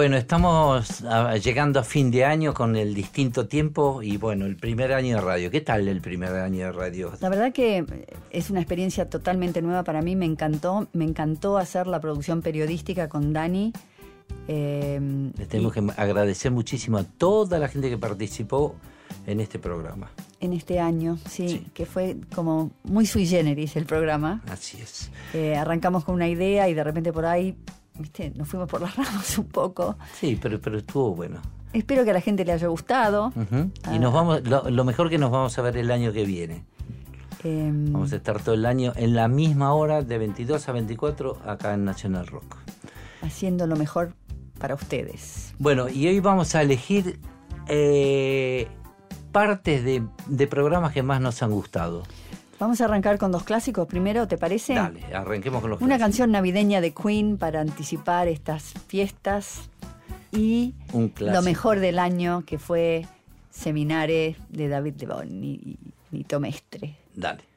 Bueno, estamos llegando a fin de año con el distinto tiempo y bueno, el primer año de radio. ¿Qué tal el primer año de radio? La verdad que es una experiencia totalmente nueva para mí, me encantó, me encantó hacer la producción periodística con Dani. eh, Les tenemos que agradecer muchísimo a toda la gente que participó en este programa. en este año, sí, Sí. que fue como muy sui generis el programa. Así es. Eh, arrancamos con una idea y de repente por ahí, viste, nos fuimos por las ramas un poco. Sí, pero, pero estuvo bueno. Espero que a la gente le haya gustado. Ah. Y nos vamos, lo, lo mejor que nos vamos a ver el año que viene. Eh, Vamos a estar todo el año en la misma hora, de 22 a 24, acá en National Rock. haciendo lo mejor para ustedes. Bueno, y hoy vamos a elegir eh, partes de, de programas que más nos han gustado. Vamos a arrancar con dos clásicos primero, ¿te parece? Dale, arranquemos con los Una clásicos. canción navideña de Queen para anticipar estas fiestas y Un lo mejor del año que fue Seminare de David Lebón y, y Nito Mestre. Dale.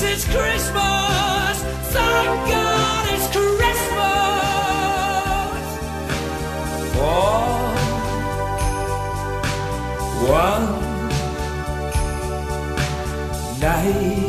It's Christmas. Thank God it's Christmas. For one night.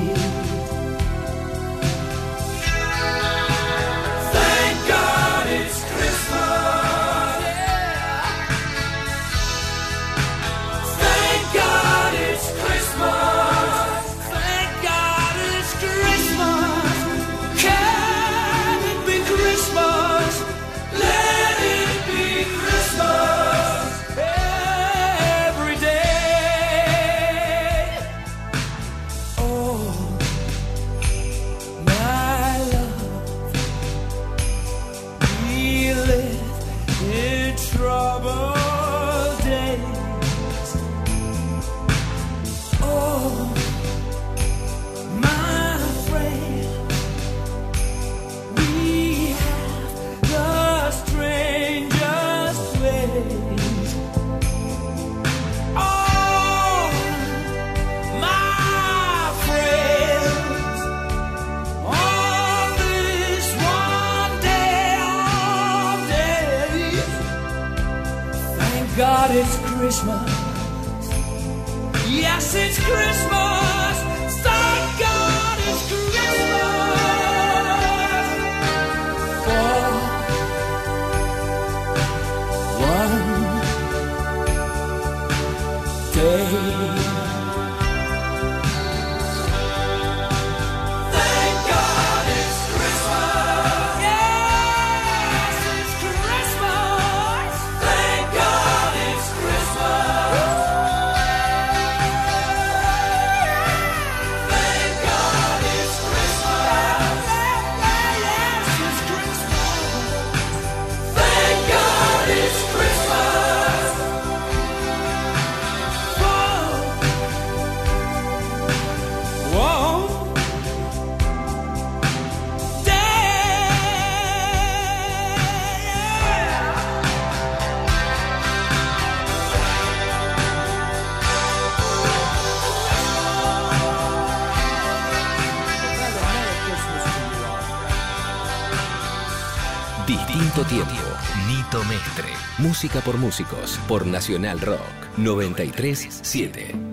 Música por músicos por Nacional Rock 937.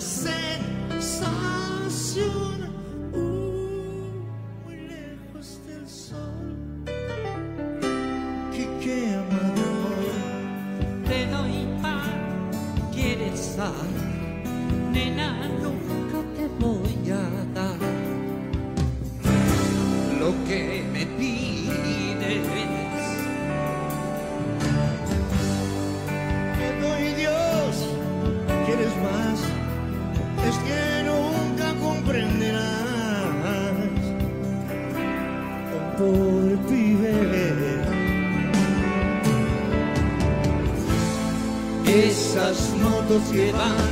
scène sans Chia.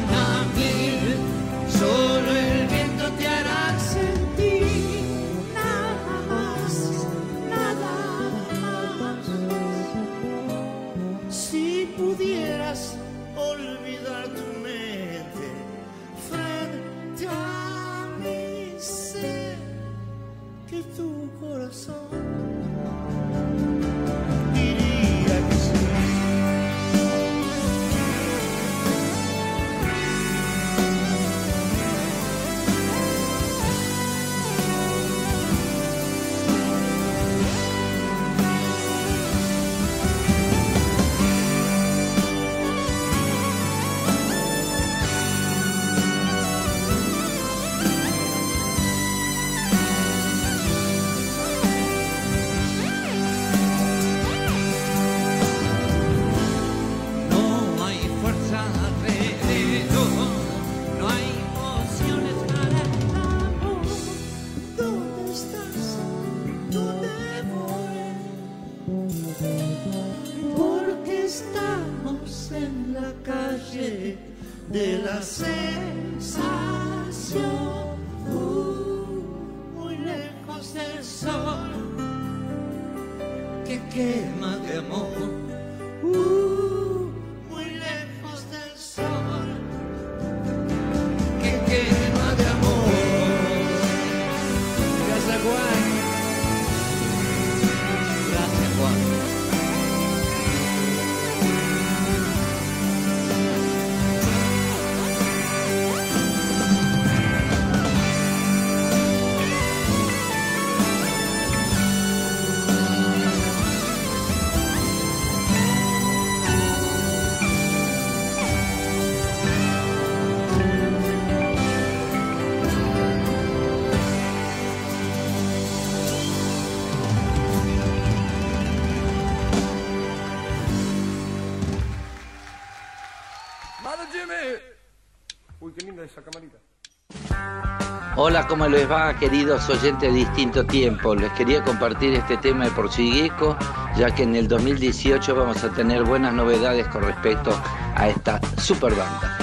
Hola, ¿cómo les va, queridos oyentes de distinto tiempo? Les quería compartir este tema de Porcigueco, ya que en el 2018 vamos a tener buenas novedades con respecto a esta super banda.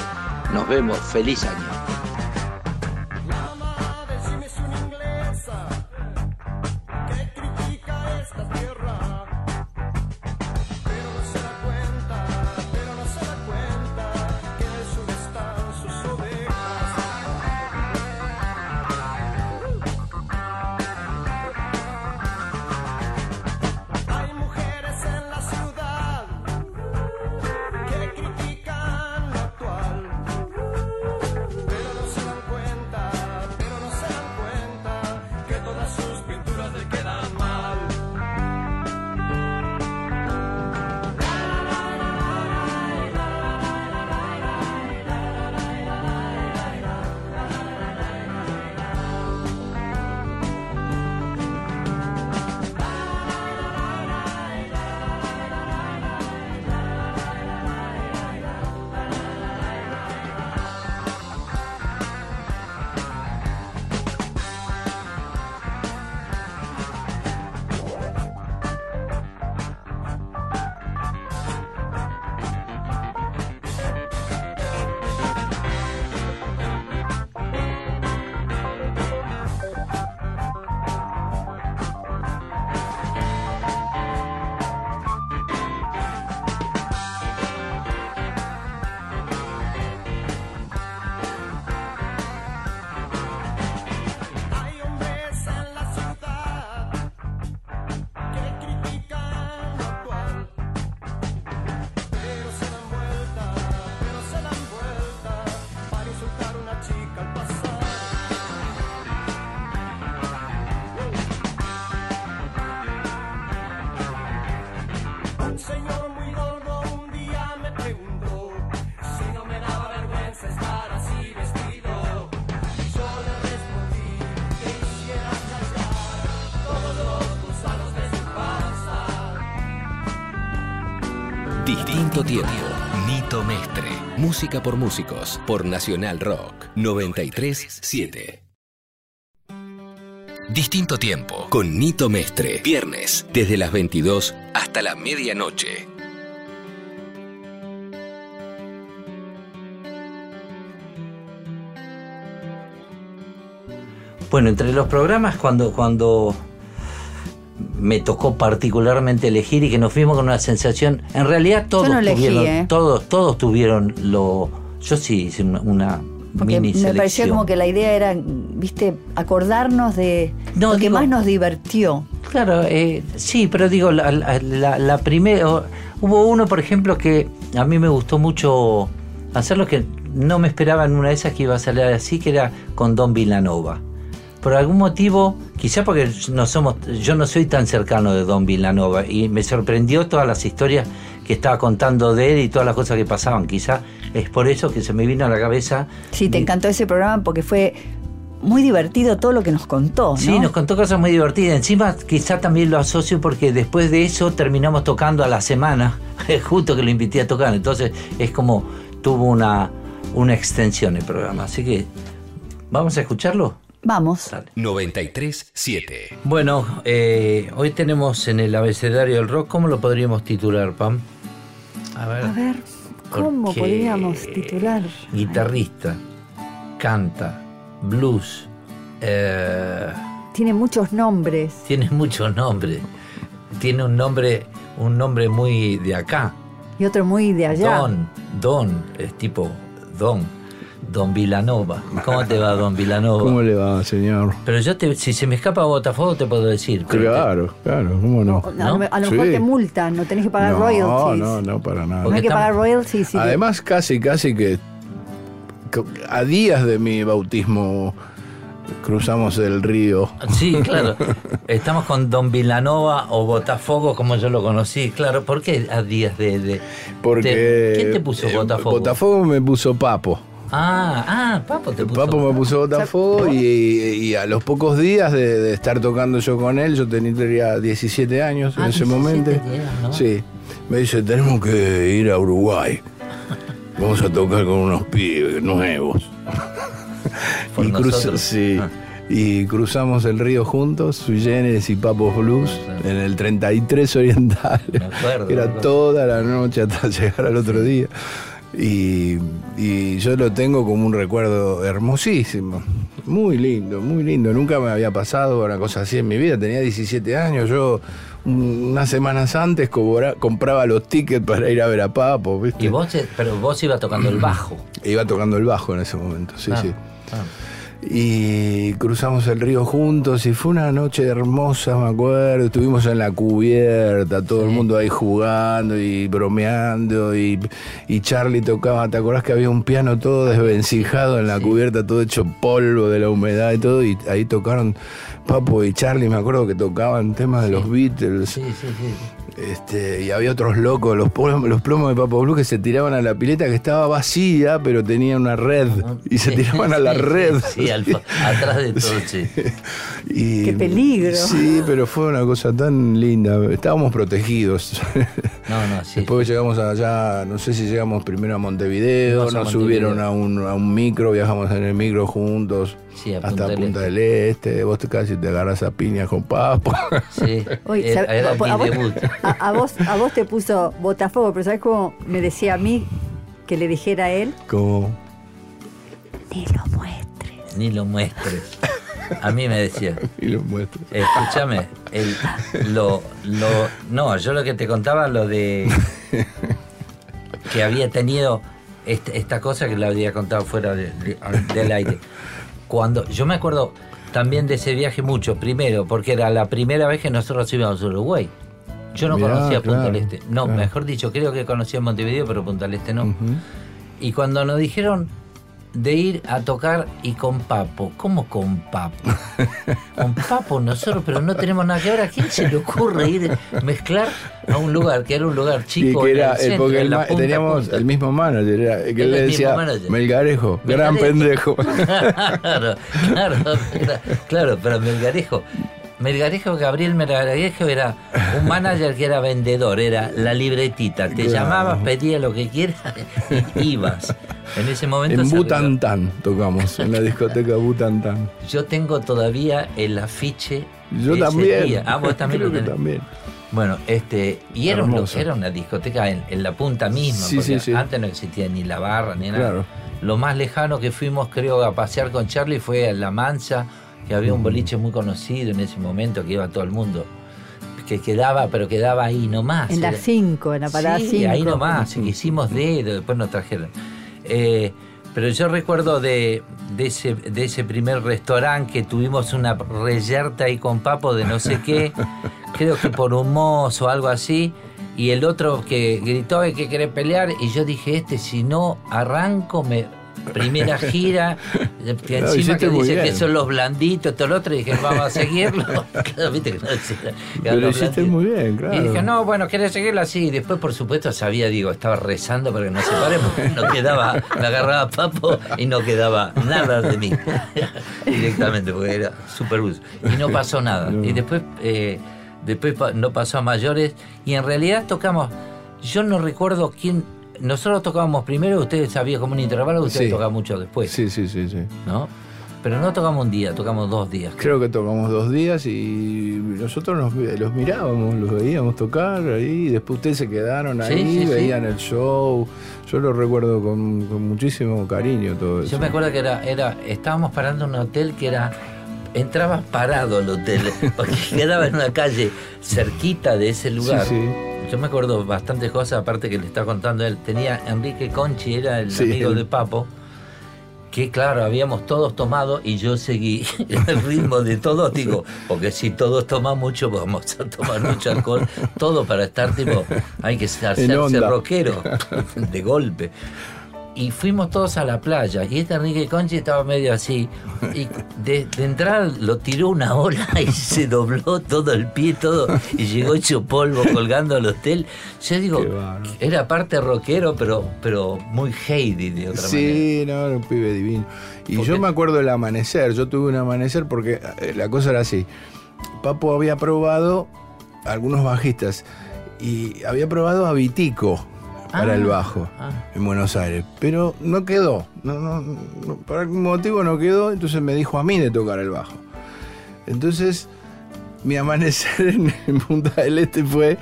Nos vemos, feliz año. Tiempo. Nito Mestre. Música por músicos. Por Nacional Rock. 937. Distinto tiempo. Con Nito Mestre. Viernes. Desde las 22 hasta la medianoche. Bueno, entre los programas cuando, cuando me tocó particularmente elegir y que nos fuimos con una sensación, en realidad todos no elegí, tuvieron, ¿eh? todos, todos tuvieron lo, yo sí hice una, una Porque mini me selección. como que la idea era, viste, acordarnos de No, lo que más nos divirtió. Claro, eh, sí, pero digo, la, la, primera. Hubo uno, por ejemplo, que a mí me gustó mucho hacerlo, que no me esperaba en una de esas que iba a salir así, que era con Don Villanova. Por algún motivo, quizá porque no somos, yo no soy tan cercano de Don Villanova y me sorprendió todas las historias que estaba contando de él y todas las cosas que pasaban. Quizá es por eso que se me vino a la cabeza. Sí, te encantó ese programa porque fue muy divertido todo lo que nos contó, ¿no? Sí, nos contó cosas muy divertidas. Encima, quizá también lo asocio porque después de eso terminamos tocando a la semana, justo que lo invité a tocar. Entonces, es como tuvo una, una extensión el programa. Así que, ¿vamos a escucharlo? Vamos. Dale. 937. Bueno, eh, hoy tenemos en el abecedario del rock, ¿cómo lo podríamos titular, Pam? A ver. A ver, ¿cómo podríamos titular? Guitarrista, canta, blues, eh, Tiene muchos nombres. tiene muchos nombres. Tiene un nombre, un nombre muy de acá. Y otro muy de allá. Don, Don, es tipo Don, Don Vilanova. ¿Cómo te va, Don Vilanova? ¿Cómo le va, señor? Pero yo te, si se me escapa Botafogo te puedo decir. te- Claro, claro, ¿cómo no? A lo, ¿No? a lo mejor Sí. te multan, no tenés que pagar No, royalties. no, no, para nada. No Porque hay que estamos- pagar royalties. sí. Además, casi, casi que a días de mi bautismo cruzamos el río. Sí, claro. Estamos con Don Vilanova o Botafogo, como yo lo conocí. Claro, ¿por qué a días de...? de- Porque. ¿Quién te puso eh, Botafogo? Botafogo me puso Papo. Ah, ah, Papo te puso. Papo me puso Botafogo y, y a los pocos días de, de estar tocando yo con él, yo tenía 17 años Ah, en ese 17 momento. tenías, ¿no? Sí, me dice, tenemos que ir a Uruguay. Vamos a tocar con unos pibes nuevos. Y, cruza- nosotros. sí, Ah. y cruzamos el río juntos, Sui Generis y Papos Blues, en el 33 Oriental. Me acuerdo, me Era acuerdo. toda la noche hasta llegar al otro día. Y, y yo lo tengo como un recuerdo hermosísimo. Muy lindo, muy lindo. Nunca me había pasado una cosa así en mi vida. Tenía 17 años. Yo un- unas semanas antes cobra- compraba los tickets para ir a ver a Papo. ¿viste? Y vos, eh, pero vos ibas tocando el bajo. Iba tocando el bajo en ese momento, sí, Ah, sí. ah. Y cruzamos el río juntos y fue una noche hermosa, me acuerdo. Estuvimos en la cubierta, todo el mundo ahí jugando y bromeando. Y, y Charlie tocaba, ¿te acordás que había un piano todo desvencijado en la cubierta, todo hecho polvo de la humedad y todo? Y ahí tocaron Papo y Charlie, me acuerdo que tocaban temas de los Beatles. Este, y había otros locos, los plomos, los plomos de Papo Blue que se tiraban a la pileta que estaba vacía, pero tenía una red. Y se Sí, tiraban a la sí, red. Sí, al atrás de todo, sí. Y- ¡Qué peligro! Sí, pero fue una cosa tan linda. Estábamos protegidos. No, no, sí. Después llegamos allá, no sé si llegamos primero a Montevideo, a nos Montevideo. subieron a un, a un micro, viajamos en el micro juntos Sí, a hasta Punta del Punta Este. del Este. Vos te casi te agarras a piñas con papo. Sí. Oye, era a, mi vos, debut. a- a vos, a vos te puso Botafogo, pero ¿sabes cómo me decía a mí que le dijera a él? Como Ni lo muestres. Ni lo muestres. A mí me decía, y lo muestro. escúchame, el, lo, lo, no, yo lo que te contaba, lo de que había tenido este- esta cosa que lo había contado fuera de- de- del aire. Cuando, yo me acuerdo también de ese viaje mucho, primero, porque era la primera vez que nosotros íbamos a Uruguay. Yo no Mirá, conocía Punta del claro, Este. No, claro. mejor dicho, creo que conocía Montevideo, pero Punta del Este no. Ujú. Y cuando nos dijeron de ir a tocar y con Papo, ¿cómo con Papo? Con Papo nosotros, pero no tenemos nada que ver. ¿A quién se le ocurre ir mezclar a un lugar que era un lugar Y chico? que era, el el- centro, porque en el la ma- punta, teníamos punta? el mismo manager, era, que le el decía. Melgarejo, gran pendejo. claro, claro, claro, pero Melgarejo. Melgarejo, Gabriel Melgarejo era un manager que era vendedor, era la libretita. Te Claro. llamabas, pedías lo que quieras y ibas. En ese momento En. Butantán tocamos, en la discoteca Butantán. Yo tengo todavía el afiche. Yo también. día. Ah, vos también Creo lo que tenés. también. Bueno, este, y era, un- era una discoteca en, en la punta misma, Sí, porque sí, sí. antes no existía ni la barra ni nada. Claro. Lo más lejano que fuimos, creo, a pasear con Charlie fue a La Mancha, que había un boliche muy conocido en ese momento que iba todo el mundo. Que quedaba, pero quedaba ahí nomás. En las 5, en la parada 5. Sí, ahí nomás, hicimos dedo, después nos trajeron. Eh, pero yo recuerdo de, de ese, de ese primer restaurante que tuvimos una reyerta ahí con papo de no sé qué, creo que por un mozo o algo así, y el otro que gritó "Eh, que quiere pelear, y yo dije, este si no arranco, me primera gira, que Lo encima que dice que son los blanditos, todo lo otro, y dije, vamos a seguirlo. Viste Pero los hiciste blanditos. muy bien, claro. Y dije, no, bueno, ¿querés seguirlo así? Y después, por supuesto, sabía, digo, estaba rezando para que no se pare, porque no quedaba, me agarraba papo y no quedaba nada de mí. Directamente, porque era super bus. Y no pasó nada. No. Y después, eh, después no pasó a mayores. Y en realidad tocamos, yo no recuerdo quién. Nosotros tocábamos primero, ustedes sabían como un intervalo, ustedes Sí. tocaban mucho después, Sí, sí, sí, sí. ¿no? Pero no tocamos un día, tocamos dos días. Creo que tocamos dos días y nosotros nos- los mirábamos, los veíamos tocar ahí, y después ustedes se quedaron ahí, sí, sí. veían el show. Yo lo recuerdo con, con muchísimo cariño todo eso. Yo me acuerdo que era, era, estábamos parando en un hotel que era, entrabas parado al hotel, porque quedaba en una calle cerquita de ese lugar. Sí, sí. Yo me acuerdo bastantes cosas, aparte que le está contando él. Tenía Enrique Conchi, era el Sí. amigo de Papo, que claro, habíamos todos tomado y yo seguí el ritmo de todos, digo, porque si todos toman mucho, vamos a tomar mucho alcohol, todo para estar tipo, hay que hacerse rockero de golpe. Y fuimos todos a la playa y este Enrique Conchi estaba medio así y de, de entrada lo tiró una ola y se dobló todo el pie, todo y llegó hecho polvo colgando al hotel. Yo digo, era parte rockero pero, pero muy Heidi de otra manera. Sí, no, era un pibe divino. Y ¿Por yo me acuerdo del amanecer, yo tuve un amanecer porque eh, la cosa era así. Papo había probado algunos bajistas y había probado a Vitico para Ah, el bajo ah. en Buenos Aires, pero no quedó, no, no, no, por algún motivo no quedó, entonces me dijo a mí de tocar el bajo. Entonces, mi amanecer en, en Punta del Este fue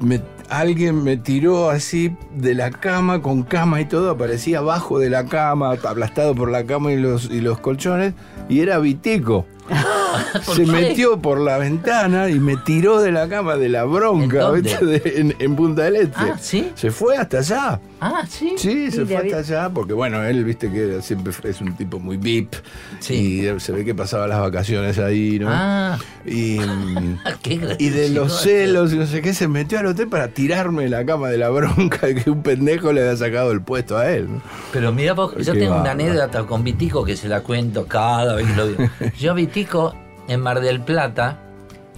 me- alguien me tiró así de la cama, con cama y todo, aparecía abajo de la cama, aplastado por la cama y los, y los colchones, y era Vitico. ¿Por Se qué? metió por la ventana y me tiró de la cama de la bronca ¿En en, en Punta del Este. Ah, ¿sí? Se fue hasta allá. Ah, sí. Sí, se fue hasta allá, porque bueno, él, viste que siempre es un tipo muy VIP. Sí. Y se ve que pasaba las vacaciones ahí, ¿no? Ah, Y, qué y de los celos y no sé qué, se metió al hotel para tirarme de la cama de la bronca de que un pendejo le había sacado el puesto a él. ¿no? Pero mira, vos, yo tengo una anécdota con Vitico que se la cuento cada vez que lo digo. Yo Vitico, en Mar del Plata,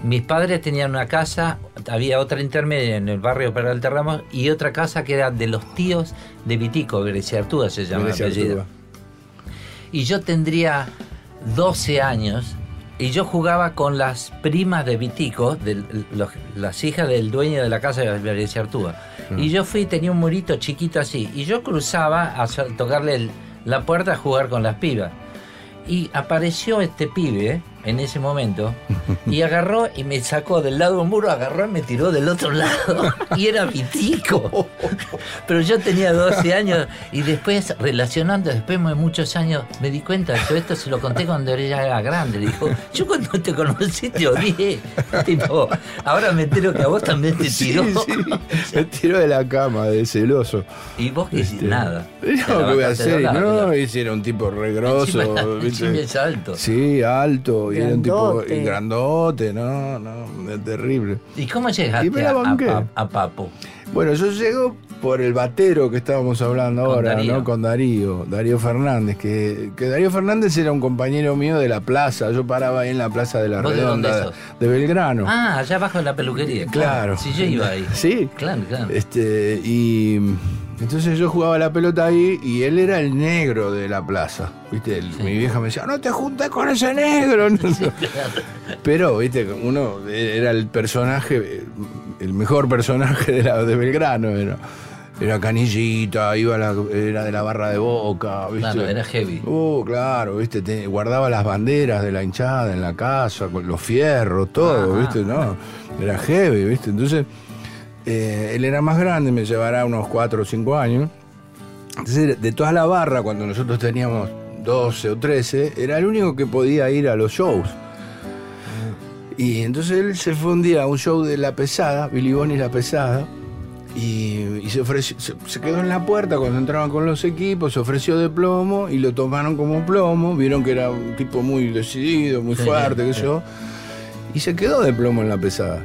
mis padres tenían una casa, había otra intermedia en el barrio Peralta Ramos y otra casa que era de los tíos de Vitico, Grecia Artúa se llama Grecia apellido. Artúa. Y yo tendría 12 años y yo jugaba con las primas de Vitico, de los- las hijas del dueño de la casa de Grecia Artúa. Y yo fui, tenía un murito chiquito así, y yo cruzaba a tocarle el- la puerta a jugar con las pibas. Y apareció este pibe en ese momento y agarró y me sacó del lado muro, agarró y me tiró del otro lado. Y era Vitico. Pero yo tenía 12 años y después, relacionando, después de muchos años, me di cuenta, yo esto se lo conté cuando ella era grande. Le dijo, yo cuando te conocí te odié. Tipo, ahora me entero que a vos también te tiró. sí, me tiró de la cama, de celoso. Y vos que Este, nada. No, ¿qué voy a hacer? No, claro. ese era un tipo regroso. Encima- ¿viste? encima es alto. Sí, alto, era un tipo Grandote. no, no, es terrible. ¿Y cómo llegaste Y a, a- a Papo? Bueno, yo llego por el batero que estábamos hablando Con ahora, Darío. ¿no? Con Darío, Darío Fernández, que, que Darío Fernández era un compañero mío de la plaza, yo paraba ahí en la plaza de la ¿Vos de dónde Redonda, sos? de Belgrano. Ah, allá abajo en la peluquería. Claro. Si yo iba ahí. Sí. Claro, claro. Este, y, Entonces yo jugaba la pelota ahí y él era el negro de la plaza. ¿Viste? El- Mi vieja me decía, no te juntes con ese negro. Pero, viste, uno era el personaje, el mejor personaje de, la, de Belgrano. Era, era canillita, iba a la- era de la barra de boca. ¿viste? Claro, era heavy. Uh, claro, viste, te- guardaba las banderas de la hinchada en la casa, con los fierros, todo, Ajá. viste, no, era heavy, viste. Entonces, eh, él era más grande, me llevará unos 4 o 5 años. Entonces, de toda la barra, cuando nosotros teníamos 12 o 13, era el único que podía ir a los shows. Y entonces él se fue un día a un show de La Pesada, Billy Bonnie La Pesada, y, y se, ofreció, se, se quedó en la puerta cuando entraban con los equipos, se ofreció de plomo y lo tomaron como plomo, vieron que era un tipo muy decidido, muy Sí, fuerte, sí. yo, y se quedó de plomo en La Pesada.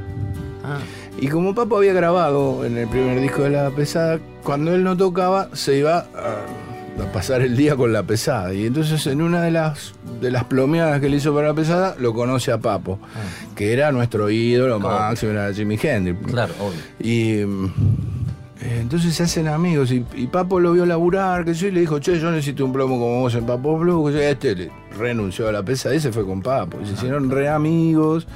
Ah, Y como Papo había grabado en el primer disco de La Pesada, cuando él no tocaba, se iba a, a pasar el día con La Pesada. Y entonces en una de las, de las plomeadas que le hizo para La Pesada, lo conoce a Papo, que era nuestro ídolo Claro. máximo, era Jimi Hendrix. claro, obvio. Y mm, eh, entonces se hacen amigos y, y Papo lo vio laburar, que yo, y le dijo, che, yo necesito un plomo como vos en Papo Blue, este le renunció a la pesa, ese fue con Papo, y se hicieron re amigos.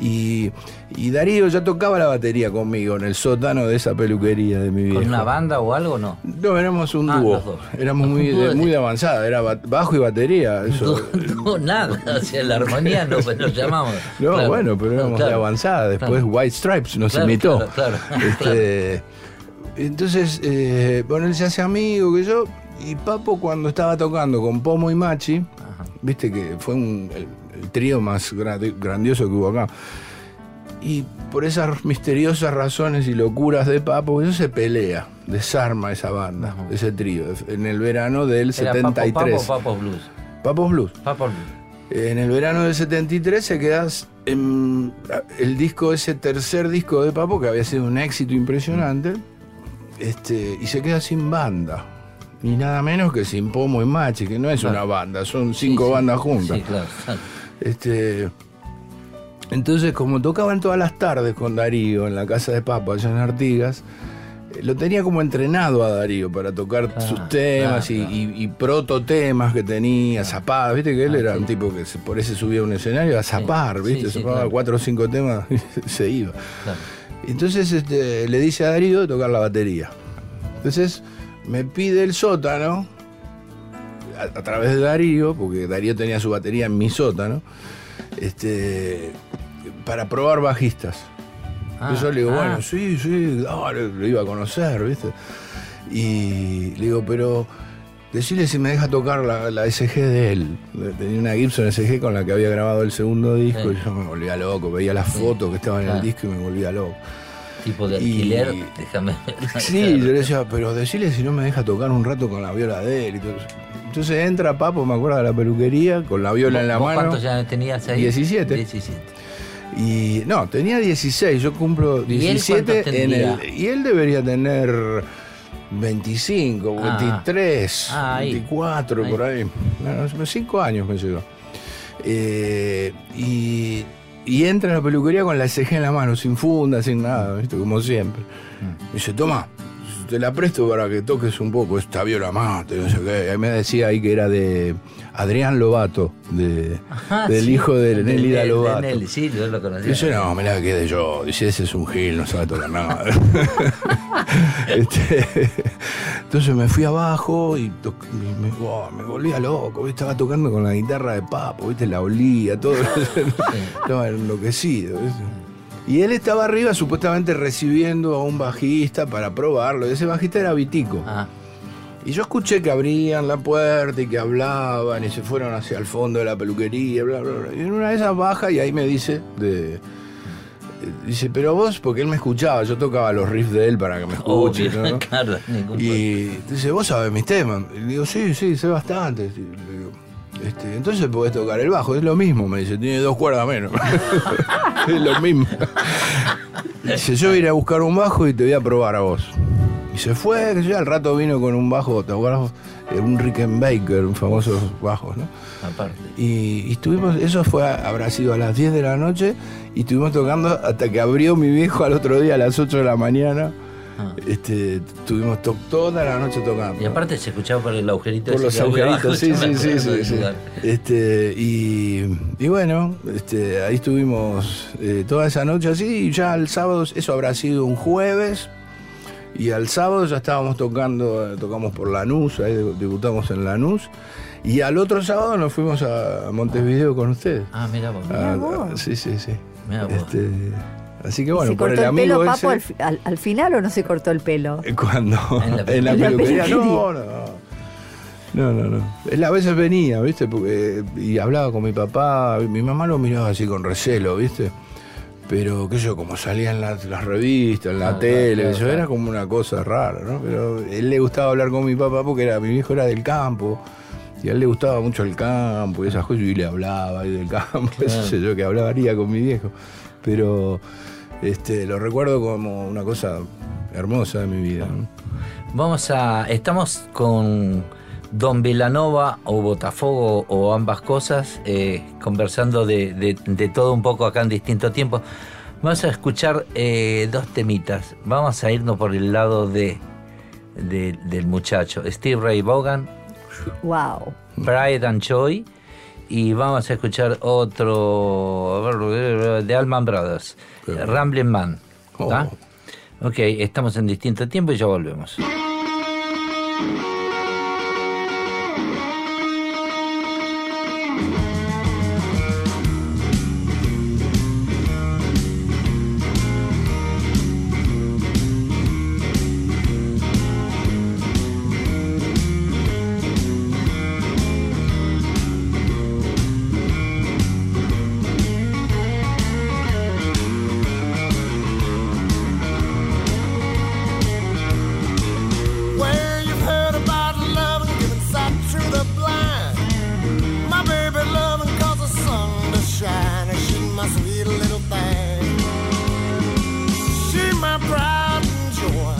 Y, y Darío ya tocaba la batería conmigo en el sótano de esa peluquería de mi viejo. ¿Con una banda o algo no? No, éramos un Ah, dúo. Éramos muy, de, de- muy de avanzada, era ba- bajo y batería. Eso. No, no, nada. O sea, la armonía no pues, lo llamamos. No, Claro. bueno, pero éramos de avanzada. Después Claro. White Stripes nos imitó. claro, claro, Este, Entonces, eh, bueno, él se hace amigo que yo. Y Papo, cuando estaba tocando con Pomo y Machi, viste que fue un- el, el trío más grandi- grandioso que hubo acá. Y por esas misteriosas razones y locuras de Papo, eso se pelea, desarma esa banda, ese trío, en el verano del ¿Era Papo 73. Papo Papo Blues? Papos Blues. Papo Blues. En el verano del 73 se quedas en el disco, ese tercer disco de Papo, que había sido un éxito impresionante, este, y se queda sin banda. Ni nada menos que sin Pomo y Machi, que no es Claro. una banda, son cinco Sí, sí. bandas juntas. Sí, claro. Claro. Este, entonces, como tocaban todas las tardes con Darío en la casa de Papo, allá en Artigas, eh, lo tenía como entrenado a Darío para tocar Claro, sus temas claro, y, claro. y- y prototemas que tenía, zapadas. Viste que él Ah, era sí. un tipo que se- por eso subía a un escenario a zapar, Sí, ¿viste? sí, Zapaba claro. cuatro o cinco temas y se iba. claro. Entonces este, le dice a Darío de tocar la batería. Entonces me pide el sótano, a, a través de Darío, porque Darío tenía su batería en mi sótano, este, para probar bajistas. Ah, yo le digo, ah. bueno, sí, sí, dale, lo iba a conocer, ¿viste? Y le digo, pero decirle si me deja tocar la, la SG de él. Tenía una Gibson SG con la que había grabado el segundo disco Sí. y yo me volvía loco, veía las Sí, fotos que estaban en el disco y me volvía loco. Tipo de Y- alquiler, déjame ver. Sí, yo le decía, pero decirle si no me deja tocar un rato con la viola de él y todo eso. Entonces entra Papo, me acuerdo de la peluquería, con la viola en la ¿Vos mano. ¿Cuántos ya tenías ahí? 17. 17. Y no, tenía 16, yo cumplo ¿Y él 17 en el. Y él debería tener 25, Ah. 23, Ah, ahí. 24, Ahí. por ahí. No, 5 años me llegó. Eh, y, y entra en la peluquería con la SG en la mano, sin funda, sin nada, ¿viste? como siempre. Mm. Y dice, toma, te la presto para que toques un poco esta viola mate, no sé qué. Y me decía ahí que era de Adrián Lobato, de, Ah, del sí. hijo de Nélida de- de Lobato. Nelly, sí, yo lo conocía. Dice, no, me la quedé yo. Dice, ese es un gil, no sabe tocar nada. Este, entonces me fui abajo y, me, oh, me volvía loco. ¿viste? Estaba tocando con la guitarra de Papo, ¿viste? La olía, todo. Estaba enloquecido. ¿viste? Y él estaba arriba supuestamente recibiendo a un bajista para probarlo. Ese bajista era Vitico. Ah, Y yo escuché que abrían la puerta y que hablaban y se fueron hacia el fondo de la peluquería, bla, bla, bla. Y en una de esas baja y ahí me dice, de, dice, pero vos, porque él me escuchaba, yo tocaba los riffs de él para que me escuche. obvio, ¿no? claro, ningún Y dice, vos sabés mis temas. Y le digo, sí, sí, sé bastante. Y le digo, este, entonces podés tocar el bajo, es lo mismo, me dice, tiene dos cuerdas menos. es lo mismo. Dice, yo iré a buscar un bajo y te voy a probar a vos. Y se fue, que al rato vino con un bajo, ¿te acuerdas? Eh, Un Rickenbacker, un famoso bajos, ¿no? aparte. Y, y estuvimos, eso fue, habrá sido a las 10 de la noche, y estuvimos tocando hasta que abrió mi viejo al otro día a las 8 de la mañana. Este, tuvimos to- toda la noche tocando. Y aparte se escuchaba por el agujerito. Por los agujeritos, sí, sí, sí, sí. Este, y, y bueno, este, ahí estuvimos eh, toda esa noche así, y ya el sábado, eso habrá sido un jueves, y al sábado ya estábamos tocando, eh, tocamos por Lanús, ahí debu- debutamos en Lanús, y al otro sábado nos fuimos a Montevideo con ustedes. Ah, mira vos. Ah, vos. sí, sí, sí. Mirá vos. Este, así que bueno, ¿Se por cortó el el, pelo, Papo, al, final o no se cortó el pelo? eh, cuando En la en la, peluquería. no, no. No, no, no. Él a veces venía, ¿viste? Porque, y hablaba con mi papá. Mi mamá lo miraba así con recelo, ¿viste? Pero, qué sé yo, como salía en las, las revistas, en la Ah, tele, claro, eso claro. era como una cosa rara, ¿no? Pero él le gustaba hablar con mi papá porque era, mi viejo era del campo. Y a él le gustaba mucho el campo y esas cosas, y le hablaba ahí del campo, eso sé yo, que hablaría con mi viejo. Pero este, lo recuerdo como una cosa hermosa de mi vida. ¿no? Vamos a. Estamos con Don Velanova o Botafogo o ambas cosas, eh, conversando de, de- de todo un poco acá en distinto tiempo. Vamos a escuchar eh, dos temitas. Vamos a irnos por el lado de, de- del muchacho. Steve Ray Vaughan, Wow. Pride and Joy. Y vamos a escuchar otro de Allman Brothers, Qué bueno. Ramblin' Man. ¿tá? Oh. Ok, estamos en distinto tiempo y ya volvemos. Little thing. She my pride and joy.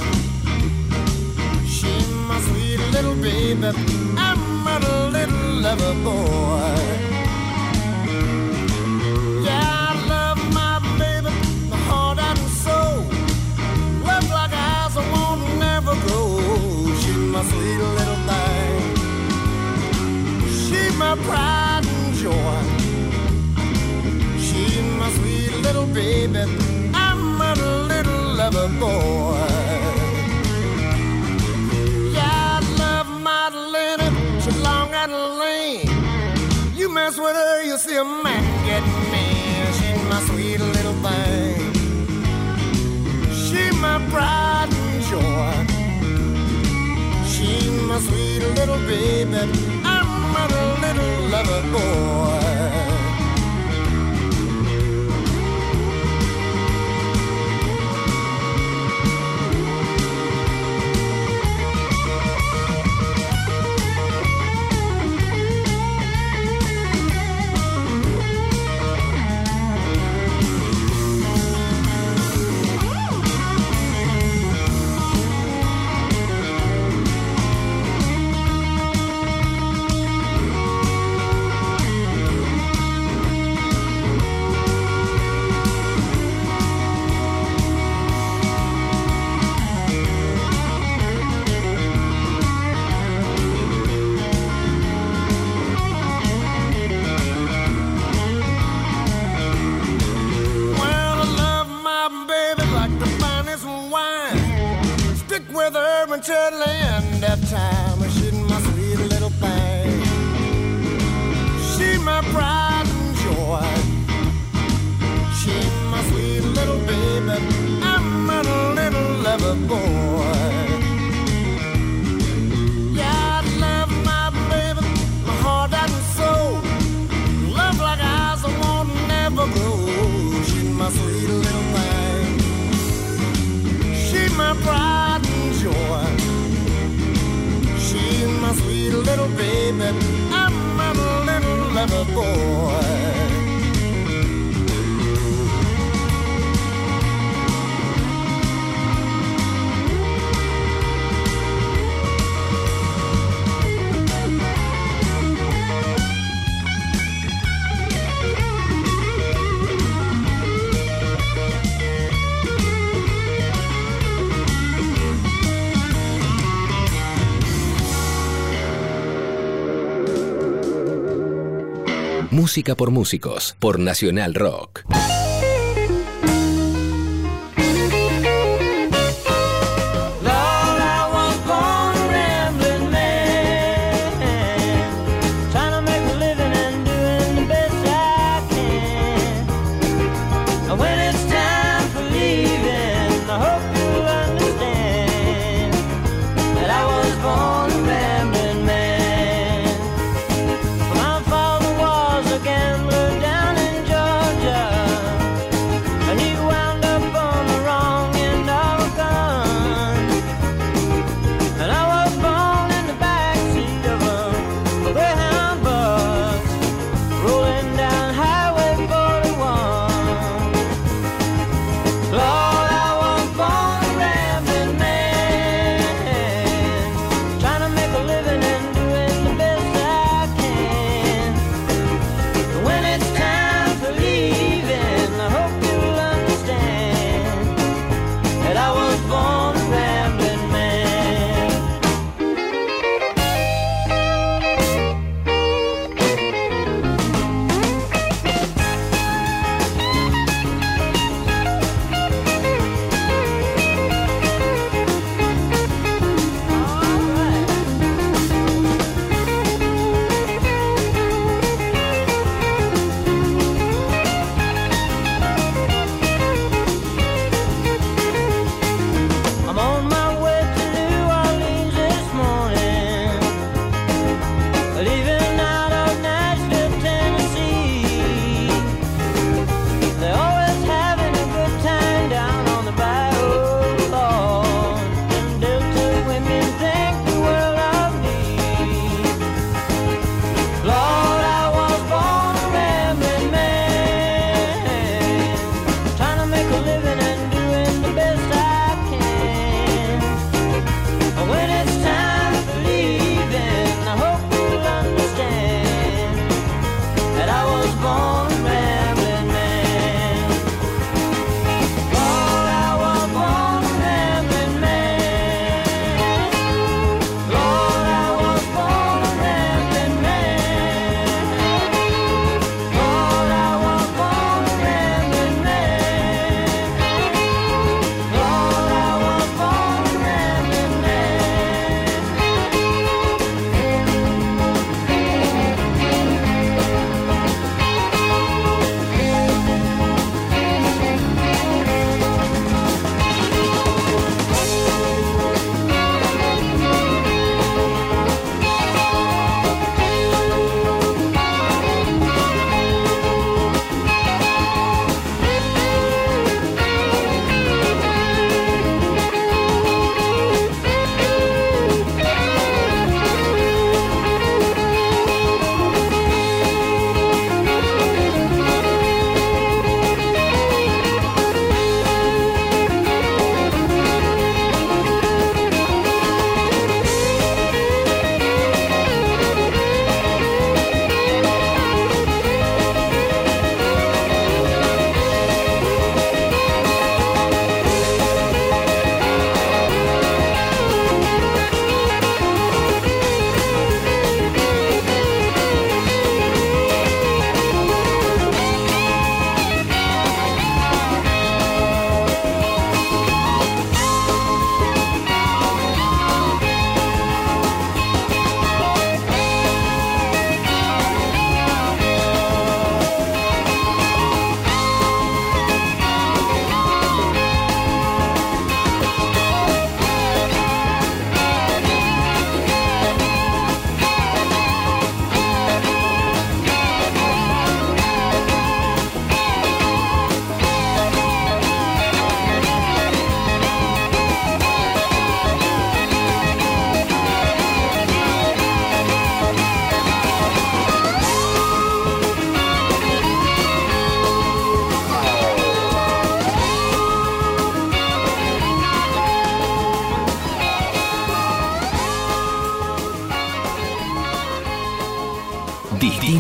She my sweet little baby. I'm a little lover boy. Yeah, baby. I'm a little lover boy. Yeah, I love Madeline. She's long and lean. You mess with her, you'll see a man get mean. She's my sweet little thing. She my pride and joy. She my sweet little baby. I'm a little lover boy. boy. Música por músicos, por Nacional Rock.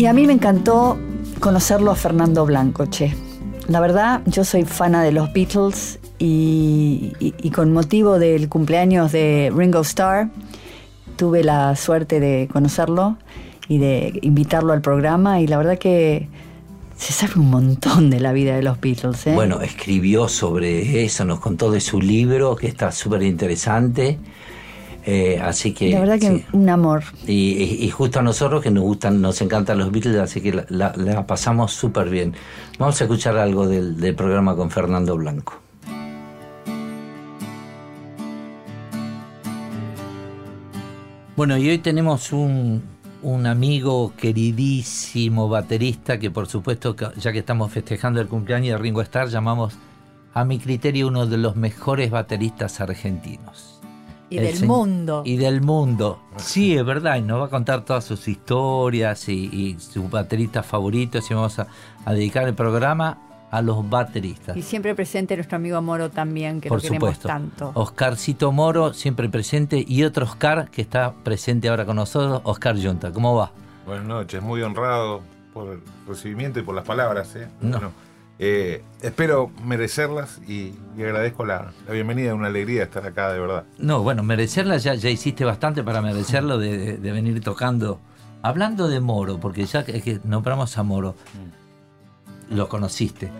Y a mí me encantó conocerlo a Fernando Blanco, che. La verdad, yo soy fana de los Beatles y, con motivo del cumpleaños de Ringo Starr, tuve la suerte de conocerlo y de invitarlo al programa y la verdad que se sabe un montón de la vida de los Beatles, ¿eh? Bueno, escribió sobre eso, nos contó de su libro, que está súper interesante. Eh, así que. la verdad que sí. un amor. Y, y- y justo a nosotros que nos gustan, nos encantan los Beatles, así que la, la- la pasamos súper bien. Vamos a escuchar algo del, del programa con Fernando Blanco. Bueno, y hoy tenemos un, un amigo queridísimo baterista que por supuesto, que- ya que estamos festejando el cumpleaños de Ringo Starr, llamamos a mi criterio uno de los mejores bateristas argentinos. Y El del mundo. Y del mundo. Sí, es verdad. Y nos va a contar todas sus historias y, y sus bateristas favoritos. Y vamos a, a dedicar el programa a los bateristas. Y siempre presente nuestro amigo Moro también, que Por lo queremos supuesto. tanto. Oscarcito Moro, siempre presente. Y otro Oscar que está presente ahora con nosotros, Oscar Yunta. ¿Cómo va? Buenas noches, muy honrado por el recibimiento y por las palabras. ¿eh? No. Bueno, eh, espero merecerlas y, y agradezco la, la bienvenida, una alegría estar acá, de verdad. No, bueno, merecerla ya, ya hiciste bastante para merecerlo de, de- de venir tocando. Hablando de Moro, porque ya que, que nombramos a Moro, lo conociste.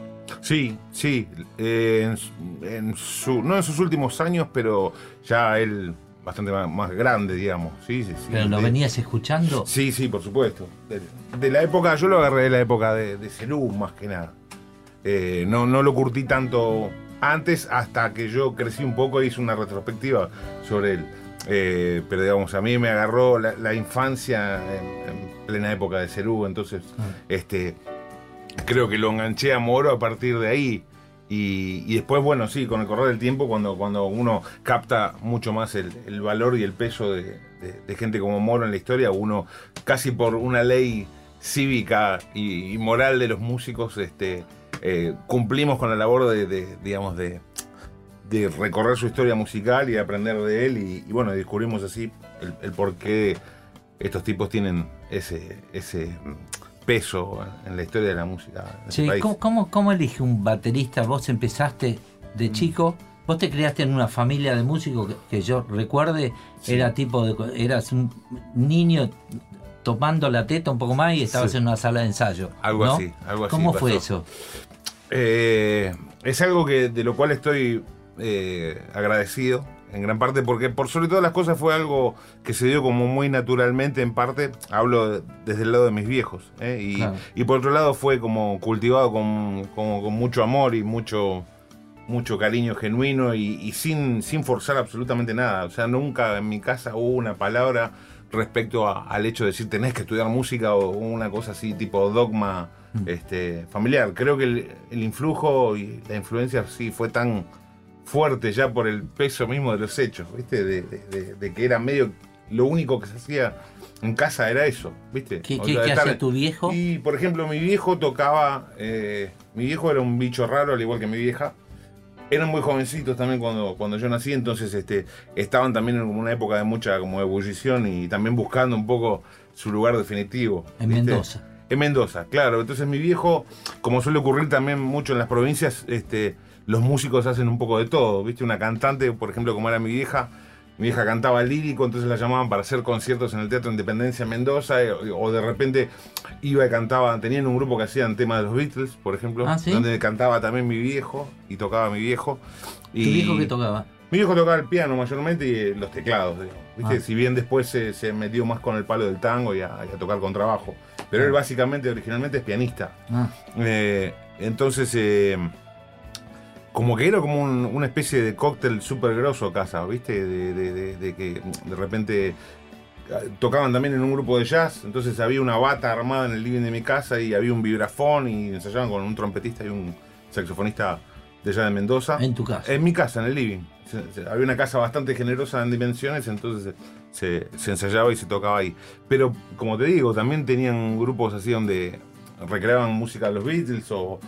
Sí, sí, eh, en, su- en su, no en sus últimos años, pero ya él bastante más, más grande, digamos. Sí, sí, sí. Pero lo De- venías escuchando. Sí, sí, por supuesto. De, de la época, yo lo agarré de la época de, de más que nada. Eh, no, no lo curtí tanto antes hasta que yo crecí un poco e hice una retrospectiva sobre él. Eh, pero digamos, a mí me agarró la, la infancia en, en plena época de Cerú, entonces este, creo que lo enganché a Moro a partir de ahí. Y, y después, bueno, sí, con el correr del tiempo, cuando, cuando uno capta mucho más el, el valor y el peso de, de- de gente como Moro en la historia, uno casi por una ley cívica y, y moral de los músicos, este, eh, cumplimos con la labor de, de, digamos, de, de recorrer su historia musical y aprender de él. Y, y bueno, descubrimos así el, el por qué estos tipos tienen ese, ese mm, peso en la historia de la música. este. ¿cómo, cómo, cómo elige un baterista? Vos empezaste Mm. de chico, vos te criaste en una familia de músicos que, que yo recuerde, Sí. era tipo de, eras un niño tomando la teta un poco más y estabas Sí. en una sala de ensayo. Algo ¿no? así, algo así ¿Cómo fue eso? Eh, es algo que de lo cual estoy eh, agradecido en gran parte porque por sobre todas las cosas fue algo que se dio como muy naturalmente en parte hablo de- desde el lado de mis viejos ¿eh? y, Claro. y por otro lado fue como cultivado con, con- con mucho amor y mucho mucho cariño genuino y, y sin, sin forzar absolutamente nada o sea nunca en mi casa hubo una palabra respecto a- al hecho de decir tenés que estudiar música o una cosa así tipo dogma este, familiar. Creo que el, el influjo y la influencia sí fue tan fuerte ya por el peso mismo de los hechos, ¿viste? De, de- de- de que era medio. Lo único que se hacía en casa era eso, ¿viste? ¿Qué, hacía tu viejo? Y, por ejemplo, mi viejo tocaba. eh, mi viejo era un bicho raro, al igual que mi vieja. Eran muy jovencitos también cuando, cuando yo nací, entonces este, estaban también en una época de mucha como ebullición y también buscando un poco su lugar definitivo. En ¿viste? Mendoza. En Mendoza, claro. Entonces mi viejo, como suele ocurrir también mucho en las provincias, este, los músicos hacen un poco de todo. ¿Viste? Una cantante, por ejemplo, como era mi vieja, mi vieja cantaba lírico, entonces la llamaban para hacer conciertos en el Teatro Independencia en Mendoza, eh, o de repente iba y cantaba, tenían un grupo que hacían temas de los Beatles, por ejemplo, Ah, ¿sí? donde cantaba también mi viejo y tocaba mi viejo. ¿Tu Y viejo que tocaba? Mi viejo tocaba el piano mayormente y eh, los teclados, digamos, ¿viste? Ah. Si bien después se, se metió más con el palo del tango y a, y a tocar con trabajo. Pero él básicamente, originalmente es pianista. Ah, Eh, entonces, eh, como que era como un- una especie de cóctel súper grosso casa, ¿viste? De, de- de- de que de repente tocaban también en un grupo de jazz, entonces había una bata armada en el living de mi casa y había un vibrafón y ensayaban con un trompetista y un saxofonista de allá de Mendoza. en tu casa. En mi casa, en el living. Había una casa bastante generosa en dimensiones, entonces se, se ensayaba y se tocaba ahí. Pero como te digo, también tenían grupos así donde recreaban música de los Beatles o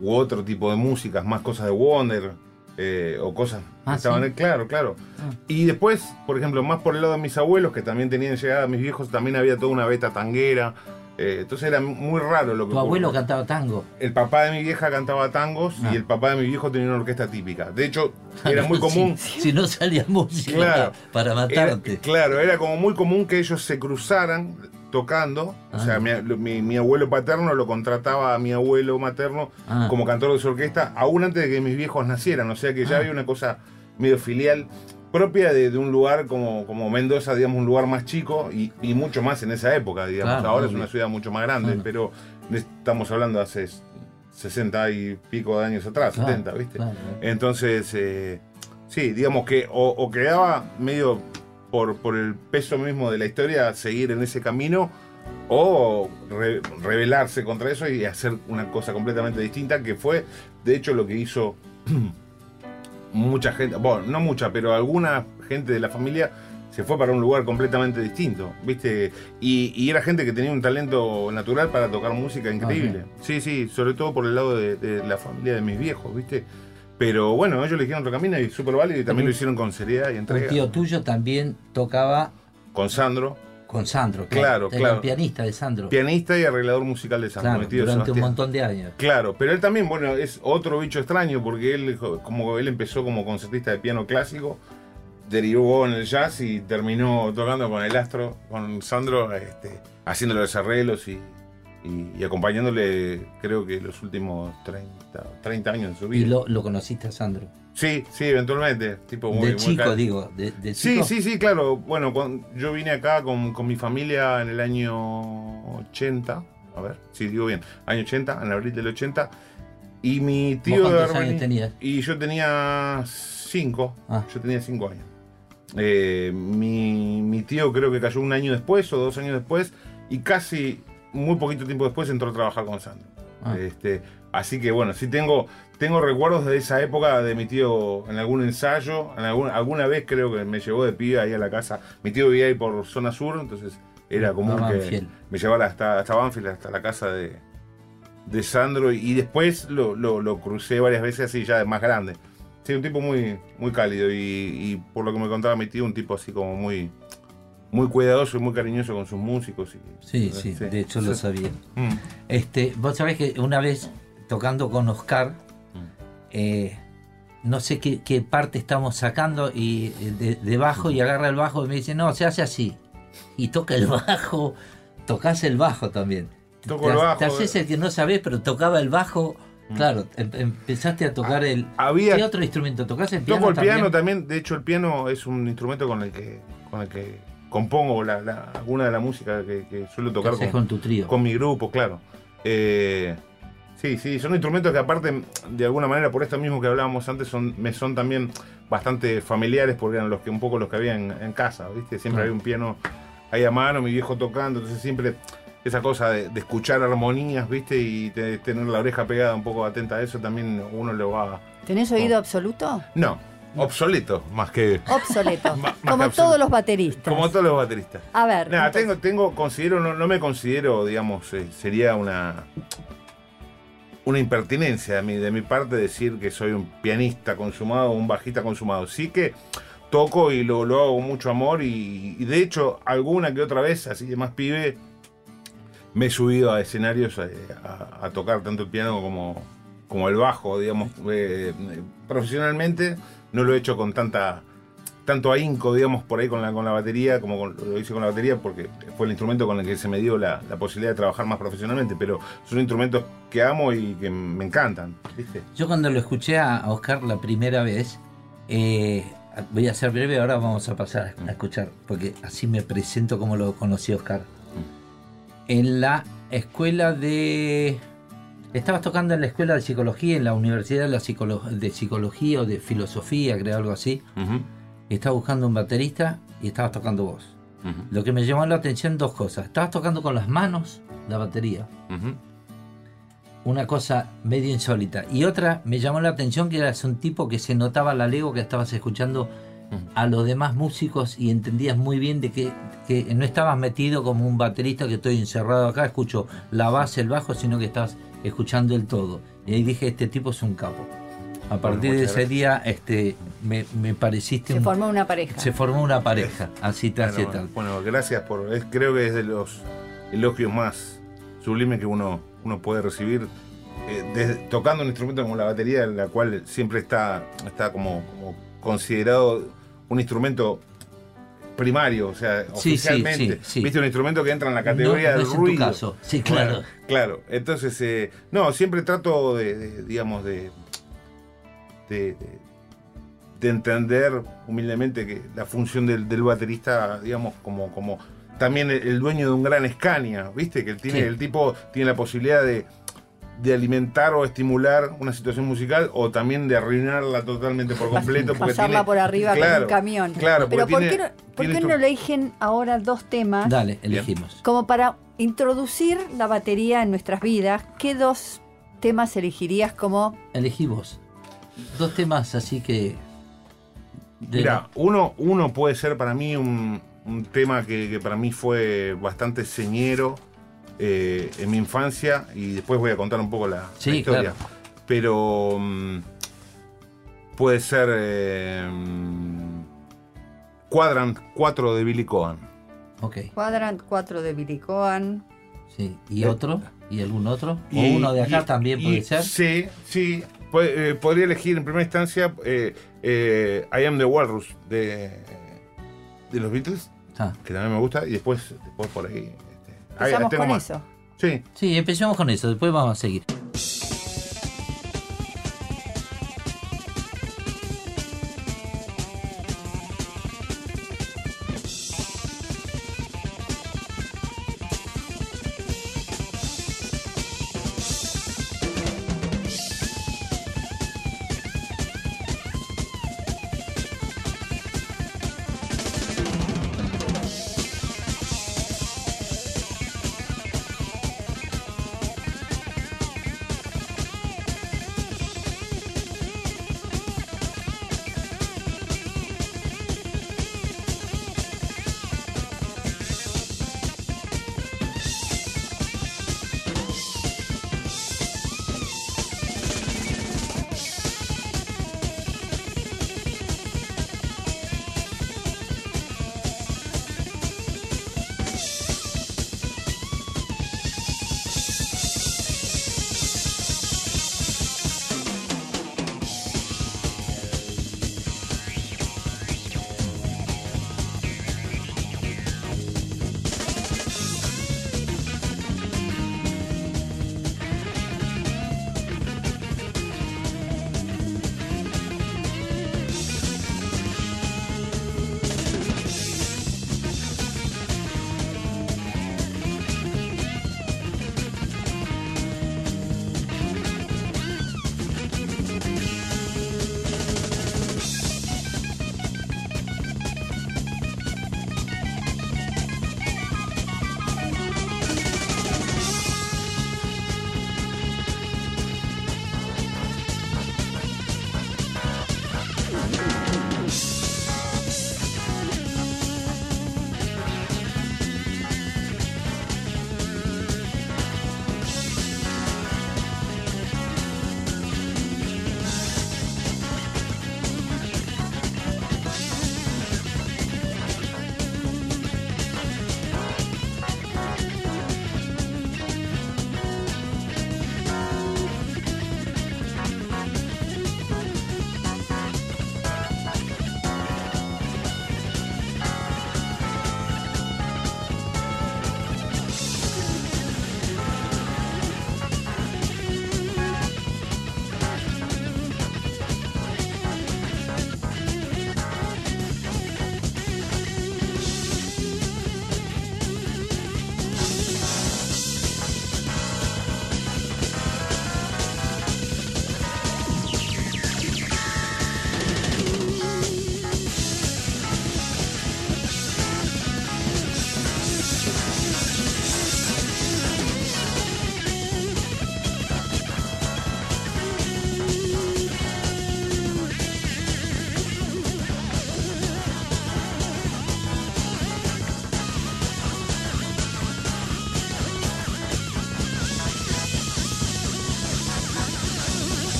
u otro tipo de músicas, más cosas de Wonder eh, o cosas Ah, estaban ¿sí? claro, claro. Ah. Y después, por ejemplo, más por el lado de mis abuelos, que también tenían llegada, mis viejos, también había toda una beta tanguera. Eh, entonces era muy raro lo que Tu abuelo cantaba tango. El papá de mi vieja cantaba tangos Ah. y el papá de mi viejo tenía una orquesta típica. De hecho, era muy común. Si, no salía música Claro. para Era- matarte. claro, era como muy común que ellos se cruzaran tocando. O sea, Ah. mi, mi- mi abuelo paterno lo contrataba a mi abuelo materno Ah. como cantor de su orquesta, aún antes de que mis viejos nacieran. O sea que ya Ah. había una cosa medio filial propia de, de un lugar como, como Mendoza, digamos, un lugar más chico y, y mucho más en esa época, digamos. Claro, Ahora es una ciudad mucho más grande, Claro. pero estamos hablando hace 60 y pico de años atrás, Claro, 70, ¿viste? Entonces, eh, sí, digamos que o, o quedaba medio por, por el peso mismo de la historia seguir en ese camino o re- rebelarse contra eso y hacer una cosa completamente distinta, que fue, de hecho, lo que hizo mucha gente, bueno, no mucha, pero alguna gente de la familia se fue para un lugar completamente distinto, ¿viste? Y, y era gente que tenía un talento natural para tocar música increíble. Sí, sí, sobre todo por el lado de, de la familia de mis viejos, ¿viste? Pero bueno, ellos eligieron otro camino y súper válido y también lo hicieron con seriedad y Un entrega. tío tuyo también tocaba Con Sandro, con Sandro. Claro, Era claro. un pianista de Sandro. pianista y arreglador musical de Sandro, Claro, durante un montón de años. Claro, pero él también, bueno, es otro bicho extraño porque él, como él empezó como concertista de piano clásico, derivó en el jazz y terminó tocando con el astro, con Sandro, este, haciendo los arreglos y, y- y acompañándole, creo que los últimos 30, 30 años de su Y vida. lo, lo conociste a Sandro. Sí, sí, eventualmente. Tipo muy, de chico, digo. De, de Sí, chico. sí, sí, claro. Bueno, cuando yo vine acá con, con mi familia en el año 80. A ver, si digo bien. Año 80, en abril del 80. Y mi ¿Vos tío de cuántos haber años veni- tenías? Y yo tenía 5. Ah. Yo tenía 5 años. Eh, mi, mi tío creo que cayó un año después o dos años después. Y casi muy poquito tiempo después entró a trabajar con Sandro. Ah. Este, así que bueno, sí tengo, tengo recuerdos de esa época de mi tío en algún ensayo. En algún- alguna vez creo que me llevó de pibe ahí a la casa. Mi tío vivía ahí por zona sur, entonces era común que me llevara hasta, hasta Banfield, hasta la casa de, de Sandro. Y después lo, lo- lo crucé varias veces así ya de más grande. Sí, un tipo muy, muy cálido y, y por lo que me contaba mi tío, un tipo así como muy, muy cuidadoso y muy cariñoso con sus músicos. Y, Sí, sí, de hecho lo sabía. Mm. Este, vos sabés que una vez tocando con Oscar, Mm. eh, no sé qué, qué parte estamos sacando y eh, de, de bajo y agarra el bajo y me dice, no, se hace así. Y toca el bajo, tocas el bajo también. Toco te, el bajo, te haces eh. el que no sabés, pero tocaba el bajo. Claro, em- empezaste a tocar el. había- ¿Qué otro instrumento? ¿Tocás el piano? Toco el piano también? también, de hecho el piano es un instrumento con el que, con el que compongo la, la- alguna de la música que, que suelo tocar con, con tu trío. con mi grupo, claro. Eh, sí, sí, son instrumentos que aparte, de alguna manera, por esto mismo que hablábamos antes, son, me son también bastante familiares porque eran los que un poco los que había en, en casa, ¿viste? Siempre había un piano ahí a mano, mi viejo tocando, entonces siempre esa cosa de, de escuchar armonías, ¿viste? Y de tener la oreja pegada un poco atenta a eso, también uno lo va... ¿Tenés oído absoluto? No, obsoleto, más que... Obsoleto. Más- más como que absoluto. todos los bateristas. Como todos los bateristas. A ver. Nada, entonces, tengo, tengo, considero, no, no me considero, digamos, eh, sería una una impertinencia de mi, de mi parte decir que soy un pianista consumado un bajista consumado. Sí que toco y lo, lo hago con mucho amor y, de hecho alguna que otra vez, así de más pibe, me he subido a escenarios eh, a, tocar tanto el piano como, como el bajo, digamos, eh, profesionalmente. No lo he hecho con tanta tanto ahínco, digamos, por ahí con la, con la batería, como con- lo hice con la batería, porque fue el instrumento con el que se me dio la, la posibilidad de trabajar más profesionalmente, pero son instrumentos que amo y que me encantan, ¿viste? Yo cuando lo escuché a Oscar la primera vez, eh, voy a ser breve, ahora vamos a pasar a escuchar, porque así me presento como lo conocí a Oscar. En la escuela de... Estabas tocando en la escuela de psicología, en la Universidad de, la Psicolo- de Psicología o de Filosofía, creo algo así. Y estabas buscando un baterista y estabas tocando vos. Lo que me llamó la atención dos cosas. Estabas tocando con las manos la batería una cosa medio insólita. Y otra me llamó la atención que eras un tipo que se notaba la lego que estabas escuchando a los demás músicos y entendías muy bien de que, que no estabas metido como un baterista que estoy encerrado acá, escucho la base, el bajo, sino que estabas escuchando el todo. Y ahí dije, este tipo es un capo. A partir de muchas ese día este, me, me pareciste Se un- formó una pareja. se formó una pareja, así te hace Bueno, tal. bueno, gracias por. es- creo que es de los elogios más sublimes que uno, uno puede recibir. eh, desde- tocando un instrumento como la batería, la cual siempre está, está como, como considerado un instrumento primario, o sea, Sí, oficialmente. sí, sí. Viste, un instrumento que entra en la categoría No- no del es en tu ruido. caso. Sí, claro. Bueno, claro. Entonces, eh, no, siempre trato de, de, digamos, de, de, de- de entender humildemente que la función del, del baterista, digamos, como, como también el, el dueño de un gran Scania, ¿viste? Que tiene, Sí. el tipo tiene la posibilidad de, de alimentar o estimular una situación musical o también de arruinarla totalmente por completo. Porque Pasarla tiene- por arriba con Claro, un camión. Claro, Pero ¿por tiene- qué, no, por qué no eligen ahora dos temas Dale, elegimos. como para introducir la batería en nuestras vidas? ¿Qué dos temas elegirías como Elegí vos. Dos temas así que. Mira, uno, uno puede ser para mí un, un tema que, que para mí fue bastante señero eh, en mi infancia y después voy a contar un poco la, Sí, la historia. claro. Pero mm, puede ser eh, mm, Quadrant 4 de Billy Cohen. Ok, Quadrant 4 de Billy Cohen? sí. ¿Y Eh, otro? ¿Y algún otro? ¿O Y- uno de acá y- también y- puede ser? Sí, sí. Eh, podría elegir en primera instancia eh, eh, I Am the Walrus de, de los Beatles, Ah, que también me gusta, y después, después por ahí. este, ahí Empezamos tengo con más. eso. Sí. sí, empecemos con eso, después vamos a seguir.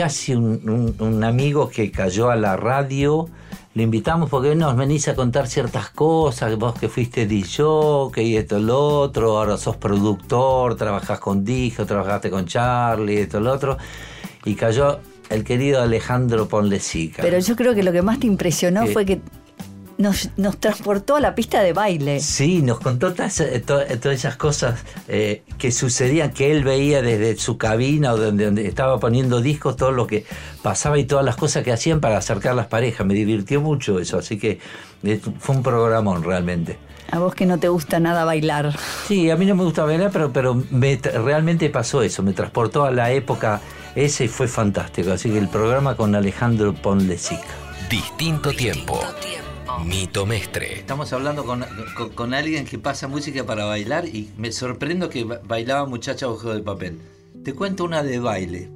casi un, amigo que cayó a la radio. Le invitamos porque nos venís a contar ciertas cosas, vos que fuiste DJ, que y esto, lo otro, ahora sos productor, trabajás con Dijo, trabajaste con Charlie, esto, lo otro. Y cayó el querido Alejandro Ponlecica. Pero yo creo que lo que más te impresionó fue que nos, nos transportó a la pista de baile. Sí, nos contó todas, eh, eh, todas esas cosas eh, que sucedían, que él veía desde su cabina o donde, donde estaba poniendo discos, todo lo que pasaba y todas las cosas que hacían para acercar las parejas. Me divirtió mucho eso, así que eh, fue un programón realmente. A vos que no te gusta nada bailar. Sí, a mí no me gusta bailar, pero, pero me tra- realmente pasó eso, me transportó a la época esa y fue fantástico. Así que el programa con Alejandro Ponlecica. Distinto tiempo. Mito Mestre. Estamos hablando con, alguien que pasa música para bailar y me sorprendo que ba- bailaba muchacha ojo de papel. Te cuento una de baile.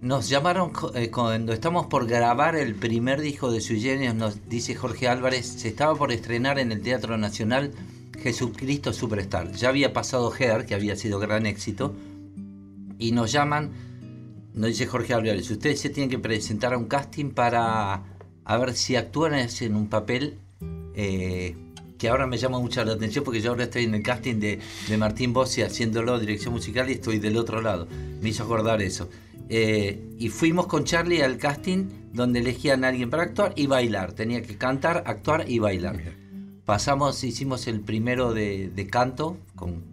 Nos llamaron eh, cuando estamos por grabar el primer disco de Sui Generis, nos dice Jorge Álvarez, se estaba por estrenar en el Teatro Nacional Jesucristo Superstar. Ya había pasado Her, que había sido gran éxito, y nos llaman, nos dice Jorge Álvarez, ustedes se tienen que presentar a un casting para a ver si actúan en un papel eh, que ahora me llama mucho la atención porque yo ahora estoy en el casting de, de Martín Bossi haciéndolo dirección musical y estoy del otro lado. Me hizo acordar eso. Eh, y fuimos con Charlie al casting donde elegían a alguien para actuar y bailar. Tenía que cantar, actuar y bailar. Pasamos, hicimos el primero de, de canto con,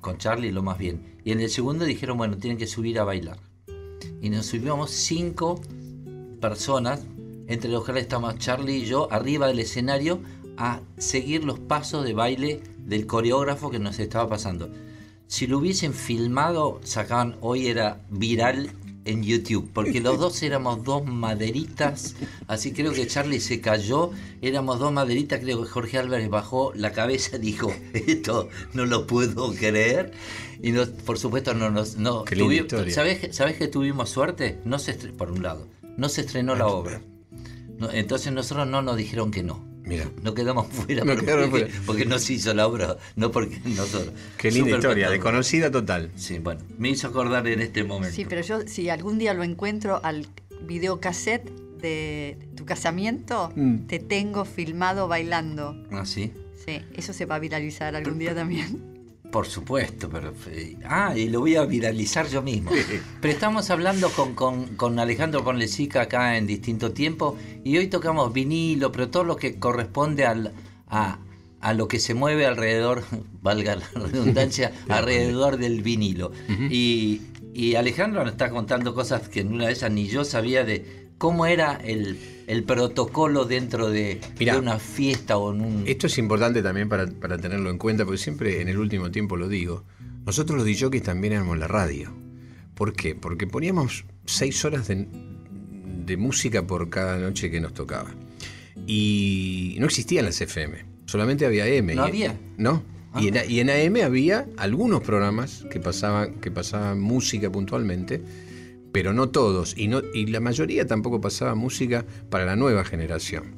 con Charlie, lo más bien. Y en el segundo dijeron, bueno, tienen que subir a bailar. Y nos subimos cinco personas, entre los cuales estábamos Charlie y yo, arriba del escenario a seguir los pasos de baile del coreógrafo que nos estaba pasando. Si lo hubiesen filmado, sacaban, hoy era viral en YouTube, porque los dos éramos dos maderitas, así creo que Charlie se cayó, éramos dos maderitas, creo que Jorge Álvarez bajó la cabeza y dijo, esto no lo puedo creer, y por supuesto no nos... No. ¿sabes, ¿Sabes que tuvimos suerte? No se por un lado, no se estrenó la obra. No, entonces nosotros no nos dijeron que no. Mira. No quedamos fuera, No porque, fuera. porque no se hizo la obra, no porque nosotros. Qué linda historia, desconocida total. Sí, bueno, me hizo acordar en este momento. Sí, pero yo si algún día lo encuentro al videocassette de tu casamiento, Mm. te tengo filmado bailando. Ah, sí. Sí, eso se va a viralizar algún día también. Por supuesto, pero. eh, Ah, y lo voy a viralizar yo mismo. Pero estamos hablando con, con, con Alejandro Ponlecica acá en distinto tiempo y hoy tocamos vinilo, pero todo lo que corresponde al, a, a lo que se mueve alrededor, valga la redundancia, alrededor del vinilo. y, y Alejandro nos está contando cosas que en una de esas ni yo sabía de cómo era el, el protocolo dentro de, Mirá. de una fiesta o en un. Esto es importante también para, para tenerlo en cuenta, porque siempre en el último tiempo lo digo. Nosotros los DJs también éramos la radio. ¿Por qué? Porque poníamos seis horas de, de música por cada noche que nos tocaba. Y no existían las FM, solamente había AM. ¿No Y- había? No. Y, en, y en AM había algunos programas que pasaban, que pasaban música puntualmente, pero no todos. Y, no, y la mayoría tampoco pasaba música para la nueva generación.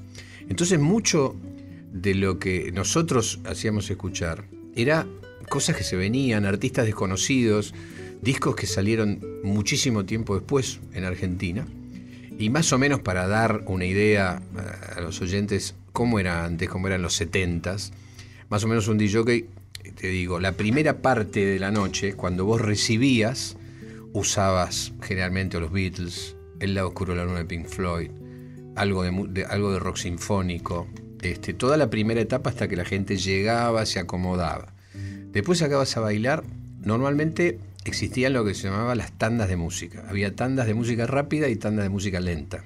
Entonces mucho de lo que nosotros hacíamos escuchar era cosas que se venían, artistas desconocidos, discos que salieron muchísimo tiempo después en Argentina. Y más o menos para dar una idea a- a los oyentes cómo era antes, cómo eran los 70s, más o menos un DJ, te digo, la primera parte de la noche, cuando vos recibías, usabas generalmente los Beatles, El lado oscuro de la luna de Pink Floyd, algo de- algo de rock sinfónico, este, toda la primera etapa hasta que la gente llegaba, se acomodaba. Después acabas a bailar, normalmente existían lo que se llamaba las tandas de música. Había tandas de música rápida y tandas de música lenta.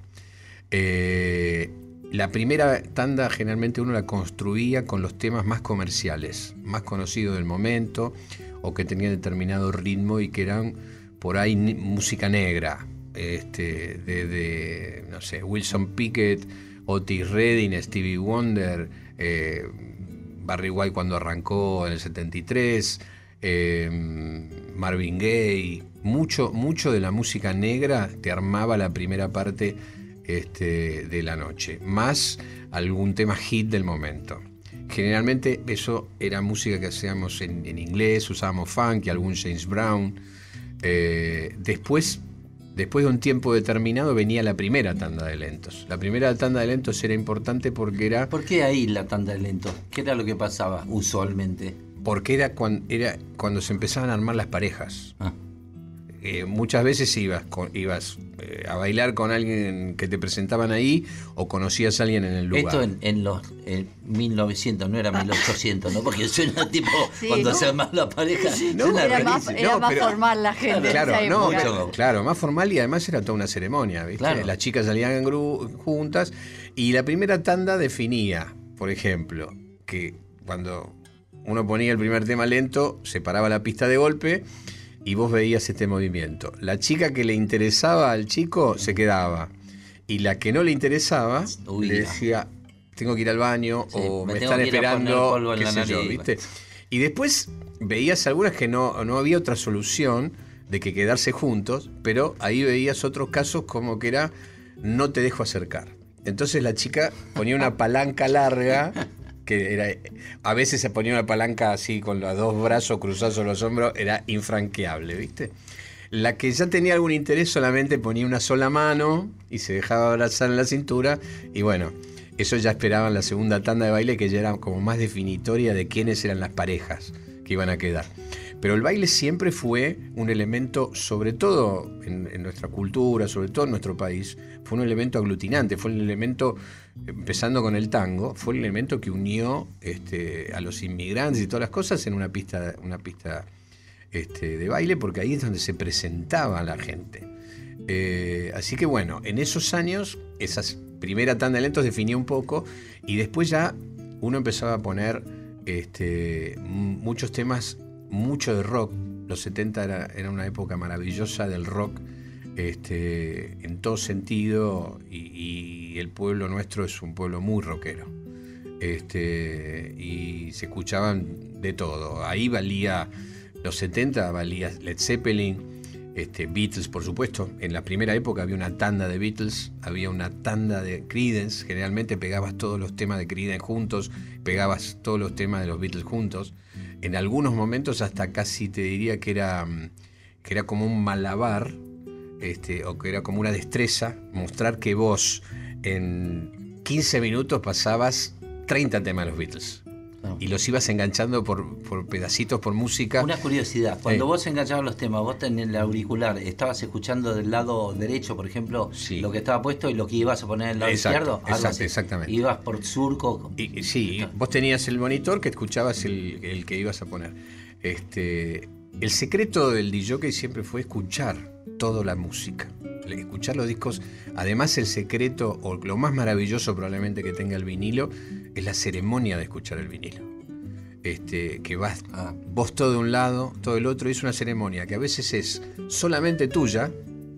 Eh, la primera tanda generalmente uno la construía con los temas más comerciales, más conocidos del momento, o que tenían determinado ritmo y que eran por ahí música negra, este, de, de, no sé, Wilson Pickett, Otis Redding, Stevie Wonder, eh, Barry White cuando arrancó en el 73, eh, Marvin Gaye, mucho, mucho de la música negra te armaba la primera parte este, de la noche, más algún tema hit del momento. Generalmente eso era música que hacíamos en, en inglés, usábamos funk y algún James Brown. Eh, después Después de un tiempo determinado venía la primera tanda de lentos. La primera tanda de lentos era importante porque era... ¿Por qué ahí la tanda de lentos? ¿Qué era lo que pasaba usualmente? Porque era cuando, era cuando se empezaban a armar las parejas. Ah. Eh, muchas veces ibas, con- ibas eh, a bailar con alguien que te presentaban ahí o conocías a alguien en el lugar. Esto en, en los en 1900, no era 1800, ¿no? Porque suena tipo Sí, cuando ¿no? se arma la pareja. No, suena era más, rarísimo. era No, más pero- formal la gente. Claro, en esa no, época. pero- claro, más formal y además era toda una ceremonia, ¿viste? Claro. Las chicas salían en gru- juntas y la primera tanda definía, por ejemplo, que cuando uno ponía el primer tema lento, se paraba la pista de golpe y vos veías este movimiento. La chica que le interesaba al chico se quedaba y la que no le interesaba le decía, tengo que ir al baño Sí, o me están esperando, qué sé yo. ¿viste? Y después veías algunas que no, no había otra solución de que quedarse juntos, pero ahí veías otros casos como que era no te dejo acercar. Entonces la chica ponía una palanca larga, que era a veces se ponía una palanca así con los dos brazos cruzados sobre los hombros, era infranqueable, ¿viste? La que ya tenía algún interés solamente ponía una sola mano y se dejaba abrazar en la cintura y bueno, eso ya esperaban la segunda tanda de baile que ya era como más definitoria de quiénes eran las parejas que iban a quedar. Pero el baile siempre fue un elemento, sobre todo en, nuestra cultura, sobre todo en nuestro país, fue un elemento aglutinante, fue un elemento, empezando con el tango, fue el elemento que unió este, a los inmigrantes y todas las cosas en una pista, una pista este, de baile, porque ahí es donde se presentaba la gente. Eh, así que bueno, en esos años, esa primera tanda de lentos definía un poco y después ya uno empezaba a poner este, muchos temas, mucho de rock. Los 70 era, era una época maravillosa del rock este, en todo sentido y, el pueblo nuestro es un pueblo muy rockero. Este, y se escuchaban de todo. Ahí valía, los 70 valía Led Zeppelin, este, Beatles, por supuesto. En la primera época había una tanda de Beatles, había una tanda de Creedence. Generalmente pegabas todos los temas de Creedence juntos, pegabas todos los temas de los Beatles juntos. En algunos momentos hasta casi te diría que era, mm, que era como un malabar, este, o que era como una destreza, mostrar que vos en 15 minutos pasabas 30 temas de los Beatles. Y los ibas enganchando por, por pedacitos, por música. Una curiosidad, cuando Eh. vos enganchabas los temas, vos tenés el auricular, ¿estabas escuchando del lado derecho, por ejemplo, lo que estaba puesto y lo que ibas a poner del lado Exacto, izquierdo? Algo exacto, así. exactamente. Ibas por surco. Y, sí, vos tenías el monitor que escuchabas el, el que ibas a poner. Este, el secreto del DJ siempre fue escuchar toda la música, escuchar los discos. Además, el secreto, o lo más maravilloso probablemente que tenga el vinilo, es la ceremonia de escuchar el vinilo. Este, que vas vos todo de un lado, todo del otro, y es una ceremonia que a veces es solamente tuya,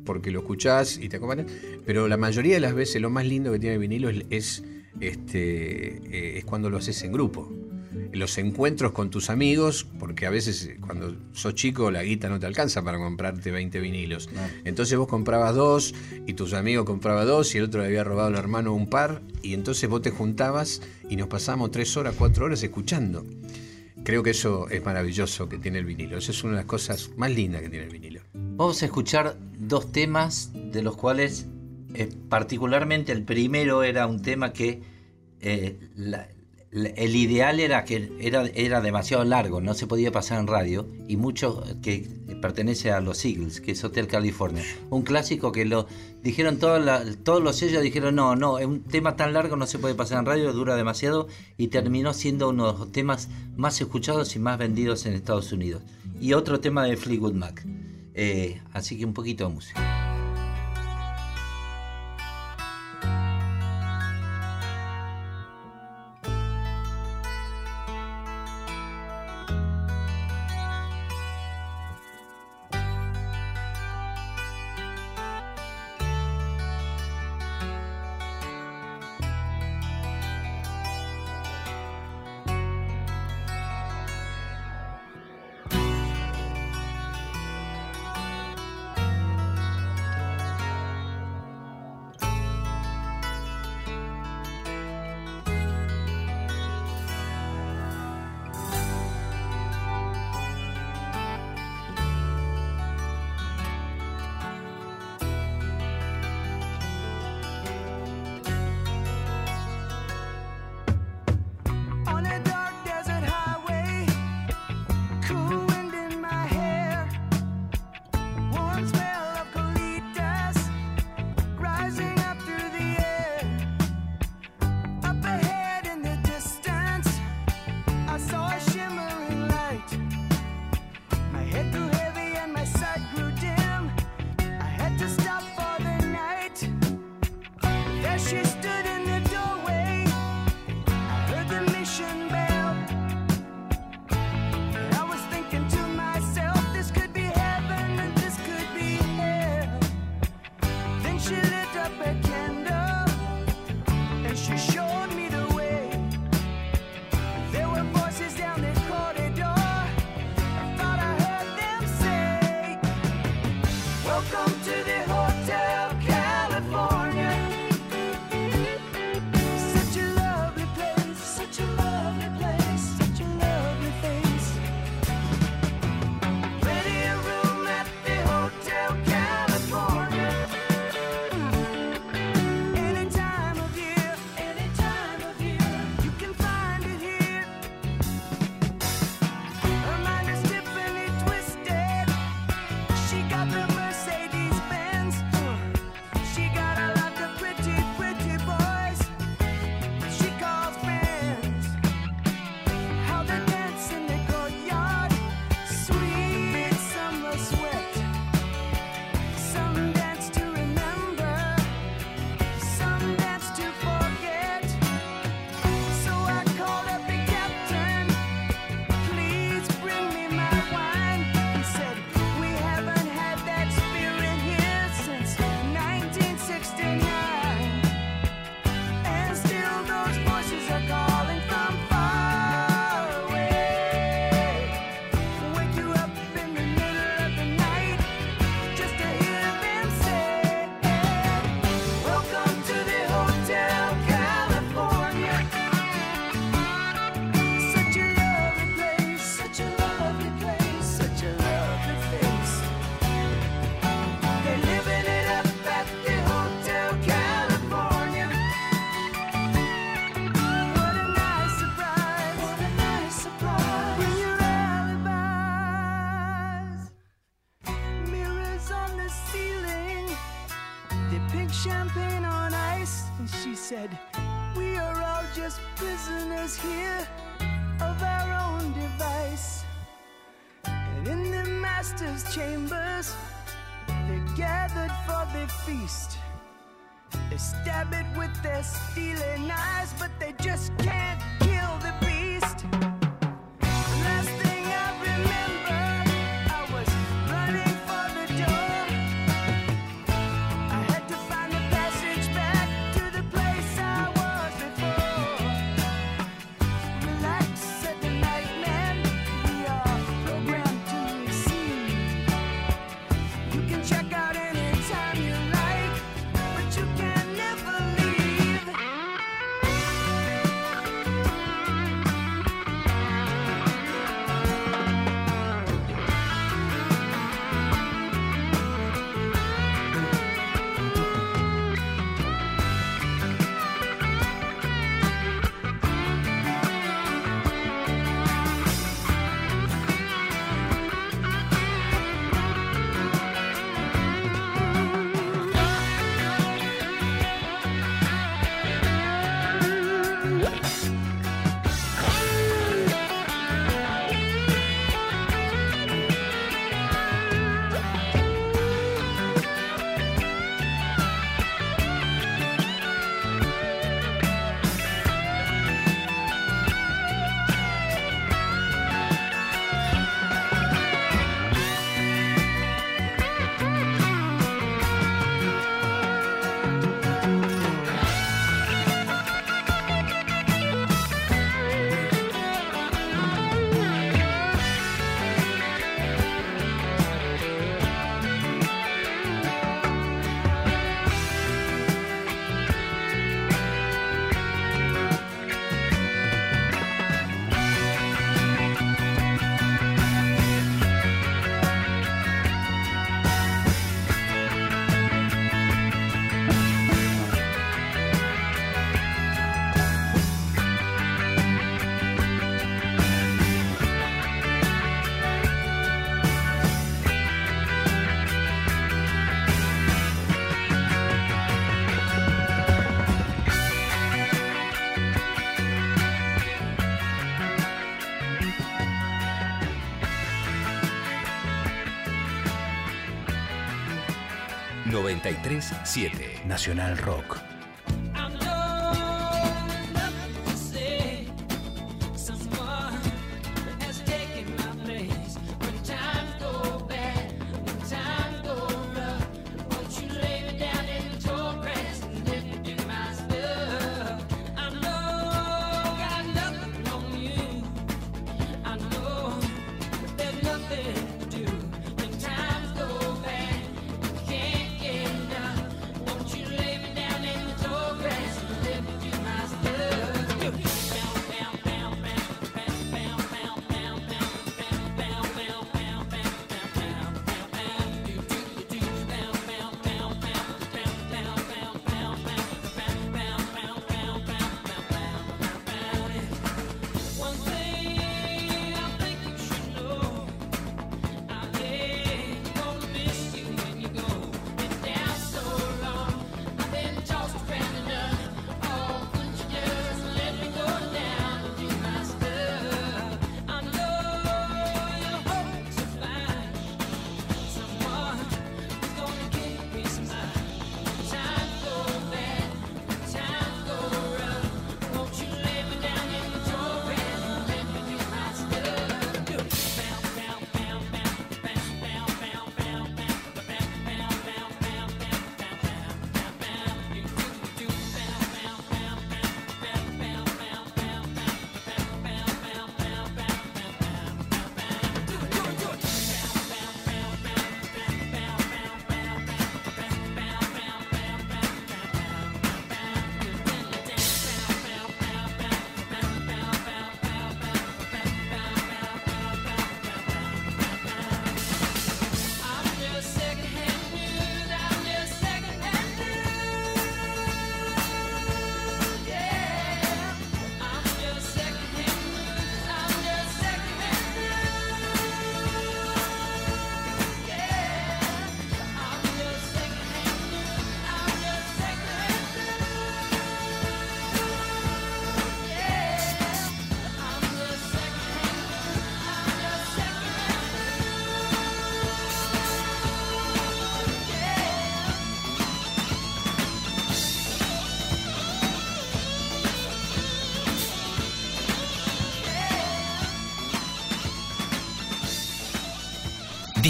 porque lo escuchás y te acompañas, pero la mayoría de las veces lo más lindo que tiene el vinilo es, es, este, eh, es cuando lo haces en grupo. Los encuentros con tus amigos, porque a veces eh, cuando sos chico la guita no te alcanza para comprarte 20 vinilos. Entonces vos comprabas dos y tus amigos compraban dos y el otro le había robado al hermano un par y entonces vos te juntabas y nos pasamos tres horas, cuatro horas escuchando. Creo que eso es maravilloso que tiene el vinilo. Esa es una de las cosas más lindas que tiene el vinilo. Vamos a escuchar dos temas de los cuales eh, particularmente el primero era un tema que eh, la- el ideal era que era, era demasiado largo, no se podía pasar en radio y mucho que pertenece a los Eagles, que es Hotel California. Un clásico que lo dijeron todos todos los sellos dijeron no, no, es un tema tan largo no se puede pasar en radio, dura demasiado y terminó siendo uno de los temas más escuchados y más vendidos en Estados Unidos. Y otro tema de Fleetwood Mac. Eh, así que un poquito de música. 937 Nacional Rock.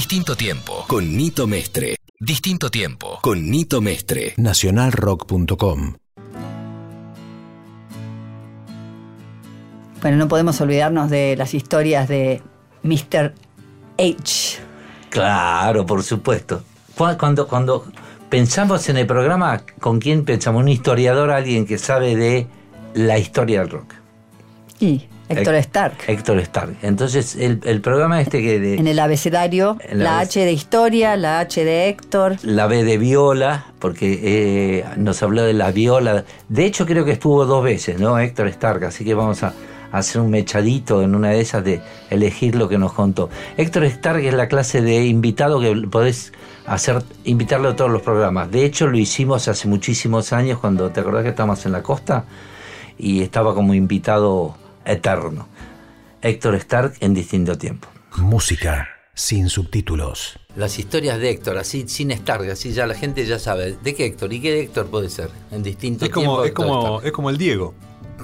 Distinto tiempo con Nito Mestre. Distinto tiempo con Nito Mestre. Nacionalrock.com Bueno, no podemos olvidarnos de las historias de Mr. H. Claro, por supuesto. Cu- Cuando, cuando pensamos en el programa, ¿con quién pensamos? Un historiador, alguien que sabe de la historia del rock. Y Héctor Stark. Héctor Stark. Entonces, el, el programa este que de En el abecedario, En la la H de historia, la H de Héctor. la B de viola, porque eh, nos habló de la viola. De hecho, creo que estuvo dos veces, ¿no? Héctor Stark, así que vamos a hacer un mechadito en una de esas de elegir lo que nos contó. Héctor Stark es la clase de invitado que podés hacer, invitarlo a todos los programas. De hecho, lo hicimos hace muchísimos años cuando te acordás que estábamos en la costa y estaba como invitado eterno. Héctor Stark en distinto tiempo. Música sin subtítulos. Las historias de Héctor, así sin Stark, así ya la gente ya sabe. ¿De qué Héctor? ¿Y qué Héctor puede ser? En distinto Es como, tiempo. es Héctor como, Stark. es como el Diego.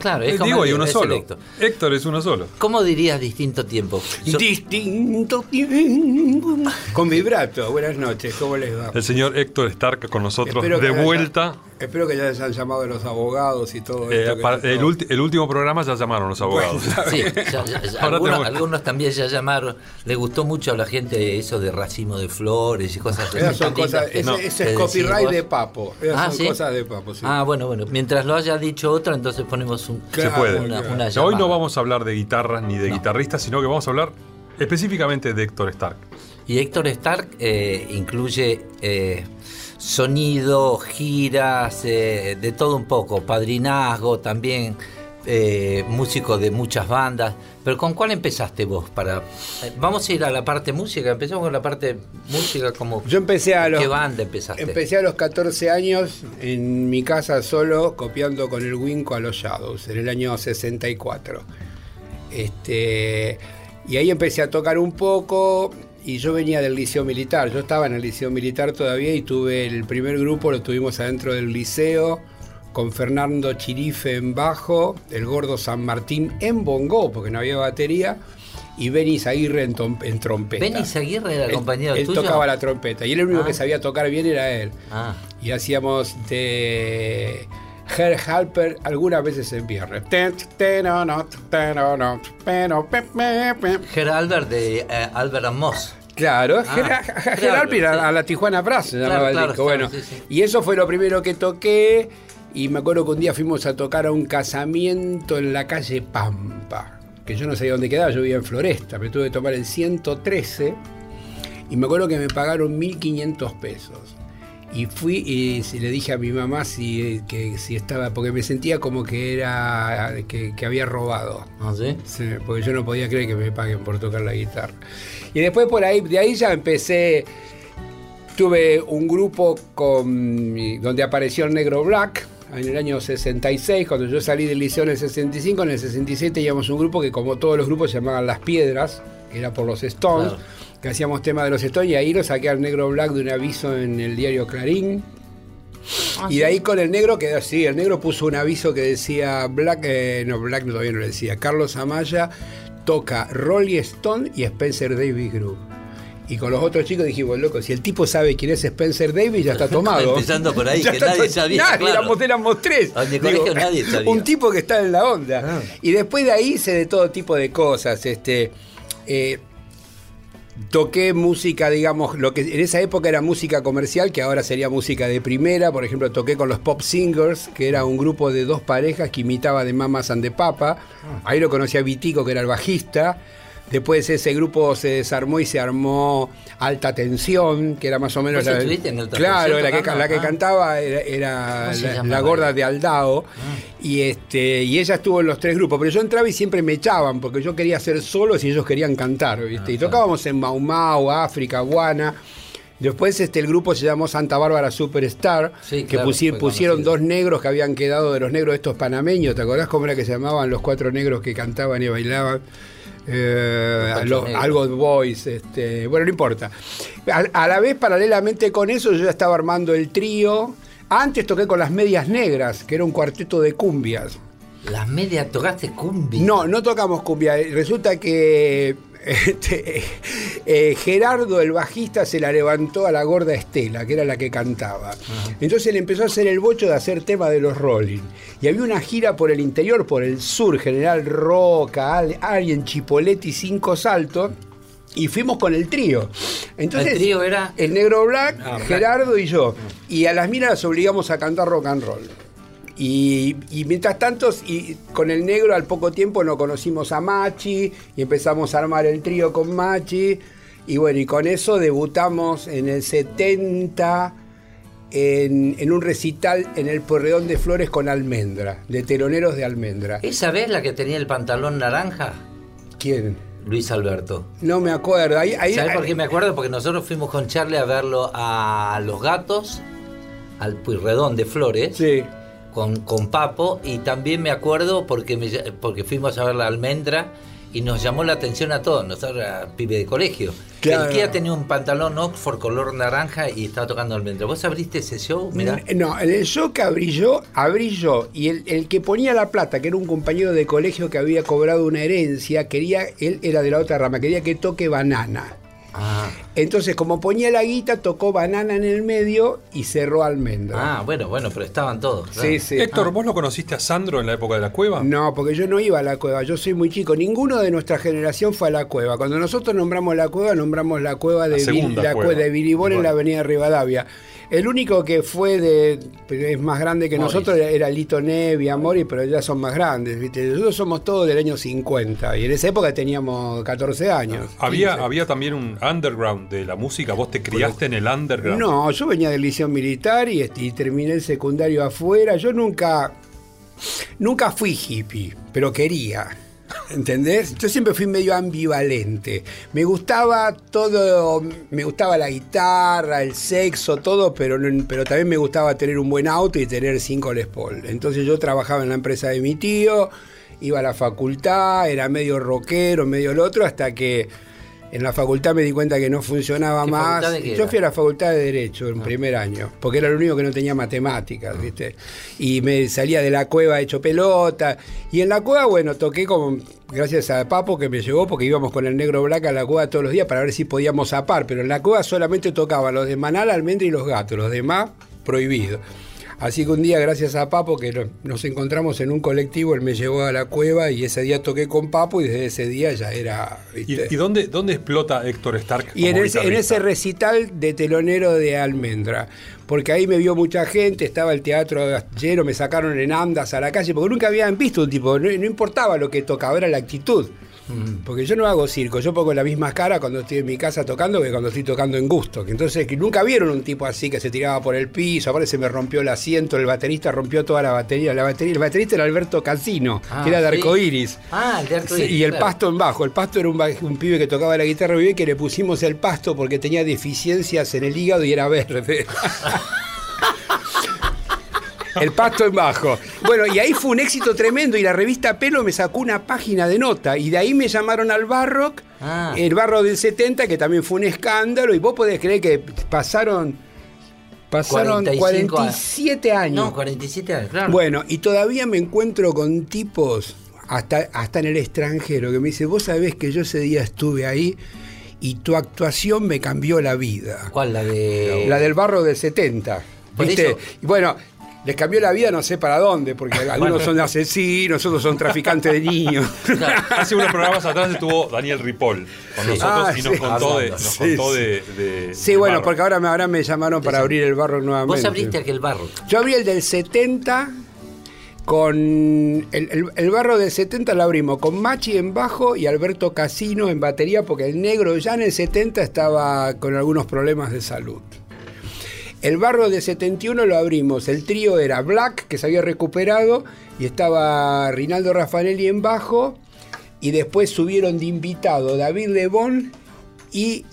Claro, es el como Diego el hay uno es solo. Héctor. Héctor es uno solo. ¿Cómo dirías distinto tiempo? Yo- Distinto tiempo. Con vibrato. Buenas noches, ¿cómo les va? El señor Héctor Stark con nosotros Espero de haya- vuelta. Espero que ya les han llamado los abogados y todo Eh, esto. para- el, ulti- el último programa ya llamaron los abogados. Sí, ya- ya- ya- Ahora algunos, tenemos- algunos también ya llamaron. Le gustó mucho a la gente eso de racimo de flores y cosas así. Son cosas, que- ese, es copyright de Papo. Esas Ah, son ¿sí? cosas de Papo, sí. Ah, bueno, bueno. Mientras lo haya dicho otro, entonces ponemos un, Se puede. una, una Hoy no vamos a hablar de guitarras ni de guitarristas, sino que vamos a hablar específicamente de Héctor Stark. Y Héctor Stark eh, incluye eh, sonido, giras, eh, de todo un poco, padrinazgo también, eh, músico de muchas bandas. Pero ¿con cuál empezaste vos? Para eh, Vamos a ir a la parte música, empezamos con la parte música como... Yo empecé a los, ¿Qué banda empezaste? Empecé a los 14 años en mi casa solo, copiando con el Winco a los Shadows, en el año 64. Este, y ahí empecé a tocar un poco y yo venía del liceo militar. Yo estaba en el liceo militar todavía y tuve el primer grupo, lo tuvimos adentro del liceo con Fernando Chirife en bajo, el gordo San Martín en bongo, porque no había batería, y Benny Aguirre en, trompeta. Benny Aguirre era el Él- compañero él tuyo. tocaba la trompeta y él el único Ah. que sabía tocar bien era él. Ah. Y hacíamos de Herr Halper algunas veces en viernes. Ger Albert de eh, Albert Moss. Claro, Ah, Ger- Ger- Ger Halper a, la Tijuana Brass se Claro, llamaba el claro, disco. claro, Bueno, sí, sí. y eso fue lo primero que toqué. Y me acuerdo que un día fuimos a tocar a un casamiento en la calle Pampa, que yo no sabía dónde quedaba, yo vivía en Floresta, me tuve que tomar el 113 y me acuerdo que me pagaron 1.500 pesos. Y fui y le dije a mi mamá si, que, si estaba, porque me sentía como que era, que, que había robado. ¿Ah, sí? Sí, porque yo no podía creer que me paguen por tocar la guitarra. Y después por ahí, de ahí ya empecé, tuve un grupo con, donde apareció el Negro Black en el año 66, cuando yo salí del liceo en el 65, en el 67 teníamos un grupo que como todos los grupos se llamaban Las Piedras, era por los Stones, Claro. que hacíamos temas de los Stones, y ahí lo saqué al Negro Black de un aviso en el diario Clarín. y de ahí con el negro quedó así. El negro puso un aviso que decía Black, eh, no, Black todavía no lo decía. Carlos Amaya toca Rolling Stone y Spencer Davis Group. Y con los otros chicos dijimos, loco, si el tipo sabe quién es Spencer Davis, ya está tomado. Empezando por ahí, Ya que nadie sabía, Nadie, claro. éramos, éramos tres. En el colegio nadie sabía. Un tipo que está en la onda. Y después de ahí hice de todo tipo de cosas. Este, eh, toqué música, digamos, lo que en esa época era música comercial, que ahora sería música de primera. Por ejemplo, toqué con los Pop Singers, que era un grupo de dos parejas que imitaba de Mamas and the Papa. Ahí lo conocí a Vitico, que era el bajista. Después ese grupo se desarmó y se armó Alta Tensión, que era más o menos ¿Vos la, estuviste en Alta claro, la que, tocando? la que Ah. cantaba era, era ¿Cómo se la, gorda de Aldao Ah. y este y ella estuvo en los tres grupos, pero yo entraba y siempre me echaban porque yo quería hacer solos y ellos querían cantar, ¿viste? y tocábamos en Mau Mau, África, Guana. Después este, el grupo se llamó Santa Bárbara Superstar, Sí, que claro, pusieron dos negros que habían quedado de los negros estos panameños. ¿Te acordás cómo era que se llamaban los cuatro negros que cantaban y bailaban? Eh, algo de Boys, este, bueno, no importa. A, a la vez, paralelamente con eso, yo ya estaba armando el trío. Antes toqué con las Medias Negras, que era un cuarteto de cumbias. Las medias tocaste cumbia. No, no tocamos cumbia. Resulta que este, eh, Gerardo, el bajista, se la levantó a la gorda Estela, que era la que cantaba. Entonces él empezó a hacer el bocho de hacer tema de los Rolling. Y había una gira por el interior, por el sur, General Roca, Al- Alien, Chipoletti, Cinco Saltos. Y fuimos con el trío. Entonces, ¿El trío era? El Negro Black, Ah. Gerardo y yo. Y a las minas las obligamos a cantar rock and roll. Y, y mientras tanto, y con el negro al poco tiempo nos conocimos a Machi y empezamos a armar el trío con Machi. Y bueno, y con eso debutamos en el 70 en, en un recital en el Porredón de Flores con Almendra, de teloneros de Almendra. ¿Esa vez la que tenía el pantalón naranja? ¿Quién? Luis Alberto. No me acuerdo. Ahí, ahí- ¿Sabes por qué me acuerdo? Porque nosotros fuimos con Charlie a verlo a Los Gatos, al Pueyrredón de Flores. Con, con Papo. Y también me acuerdo porque, me porque fuimos a ver la almendra y nos llamó la atención a todos. Nosotros pibe de colegio. Claro. El Kia tenía un pantalón Oxford color naranja y estaba tocando almendra. ¿Vos abriste ese show? Mirá. No, en el show que abrí yo, abrí yo. Y el, el que ponía la plata, que era un compañero de colegio que había cobrado una herencia, quería, él era de la otra rama, quería que toque banana. Ah. Entonces, como ponía la guita, tocó banana en el medio y cerró almendra. Ah, bueno, bueno, pero estaban todos. claro. Sí, sí. Héctor, Ah. ¿vos lo conociste a Sandro en la época de la cueva? No, porque yo no iba a la cueva, yo soy muy chico. Ninguno de nuestra generación fue a la cueva. Cuando nosotros nombramos la cueva, nombramos la cueva de, La la cueva. cue- de en la avenida Rivadavia. El único que fue de. es más grande que Morris. nosotros era Lito Nevi, Amori, pero ya son más grandes. ¿viste? Nosotros somos todos del año 50 y en esa época teníamos 14 años. Había, 15. había también un underground de la música. ¿Vos te criaste en el underground? No, yo venía del liceo militar y, este, y terminé el secundario afuera. Yo nunca, nunca fui hippie, pero quería. ¿Entendés? Yo siempre fui medio ambivalente. Me gustaba todo, me gustaba la guitarra, el sexo, todo, pero, pero también me gustaba tener un buen auto y tener cinco Les Paul. Entonces yo trabajaba en la empresa de mi tío, iba a la facultad, era medio rockero, medio lo otro, hasta que en la facultad me di cuenta que no funcionaba ¿Qué más. Yo fui a la facultad de Derecho en primer año, porque era el único que no tenía matemáticas, ¿viste? Y me salía de la cueva hecho pelota. Y en la cueva, bueno, toqué como, gracias a Papo que me llevó, porque íbamos con el negro black a la cueva todos los días para ver si podíamos zapar. Pero en la cueva solamente tocaba los de Manal, Almendra y los gatos, los demás prohibido. Así que un día, gracias a Papo, que no- nos encontramos en un colectivo, él me llevó a la cueva y ese día toqué con Papo y desde ese día ya era... ¿viste? ¿Y, y dónde, dónde explota Héctor Stark? Y en ese, en ese recital de telonero de Almendra, porque ahí me vio mucha gente, estaba el teatro lleno, me sacaron en andas a la calle, porque nunca habían visto un tipo, no, no importaba lo que tocaba, era la actitud. Porque yo no hago circo, yo pongo la misma cara cuando estoy en mi casa tocando que cuando estoy tocando en gusto. Que entonces que nunca vieron un tipo así que se tiraba por el piso, aparte se me rompió el asiento, el baterista rompió toda la batería. La batería el baterista era Alberto Casino, Ah, que era de sí. arcoíris. Ah, el de arco Sí, y el claro. pasto en bajo. El pasto era un, un pibe que tocaba la guitarra bien, que le pusimos el pasto porque tenía deficiencias en el hígado y era verde. El pasto en bajo. Bueno, y ahí fue un éxito tremendo y la revista Pelo me sacó una página de nota y de ahí me llamaron al Barrock, Ah. el Barro del 70, que también fue un escándalo y vos podés creer que pasaron, pasaron 45 47 años. No, 47 años, claro. Bueno, y todavía me encuentro con tipos, hasta, hasta en el extranjero, que me dicen, vos sabés que yo ese día estuve ahí y tu actuación me cambió la vida. ¿Cuál? La de. La del barro del 70. Por ¿Viste? eso- bueno, les cambió la vida no sé para dónde, porque algunos son asesinos, otros son traficantes de niños. Hace unos programas atrás estuvo Daniel Ripoll con nosotros Ah, y nos sí. contó, de, nos Sí, contó sí. de, de- Sí, de bueno, Barro. porque ahora me, ahora me llamaron para abrir el barro nuevamente. Vos abriste aquel barro. Yo abrí el del 70 con. El, el- el barro del 70 lo abrimos con Machi en bajo y Alberto Casino en batería, porque el negro ya en el 70 estaba con algunos problemas de salud. El barro de 71 lo abrimos. El trío era Black, que se había recuperado, y estaba Rinaldo Raffanelli en bajo. Y después subieron de invitado David Lebón y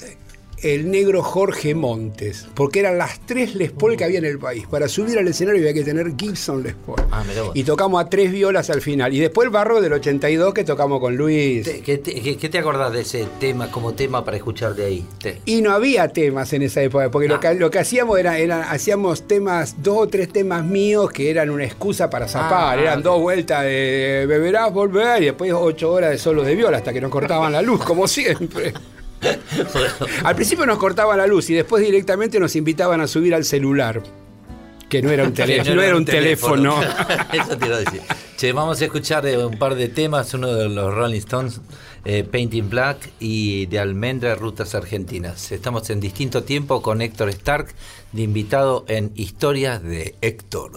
el negro Jorge Montes, porque eran las tres Les Paul que había en el país. Para subir al escenario había que tener Gibson Les Paul. Ah. Y tocamos a tres violas al final. Y después el barro del 82 que tocamos con Luis. ¿Qué te, qué- qué te acordás de ese tema como tema para escuchar de ahí? Te- Y no había temas en esa época, porque lo, que, lo que hacíamos era, era- hacíamos temas, dos o tres temas míos que eran una excusa para zapar. Ah, eran ok. dos vueltas de beberás, volver, y después ocho horas de solos de viola hasta que nos cortaban la luz, como siempre. Al principio nos cortaban la luz y después directamente nos invitaban a subir al celular. Que no era un, tele- Que no era un teléfono. Eso te iba a decir. Che, vamos a escuchar eh, un par de temas, uno de los Rolling Stones, eh, Painting Black y de Almendra Rutas Argentinas. Estamos en distinto tiempo con Héctor Stark, de invitado en Historias de Héctor.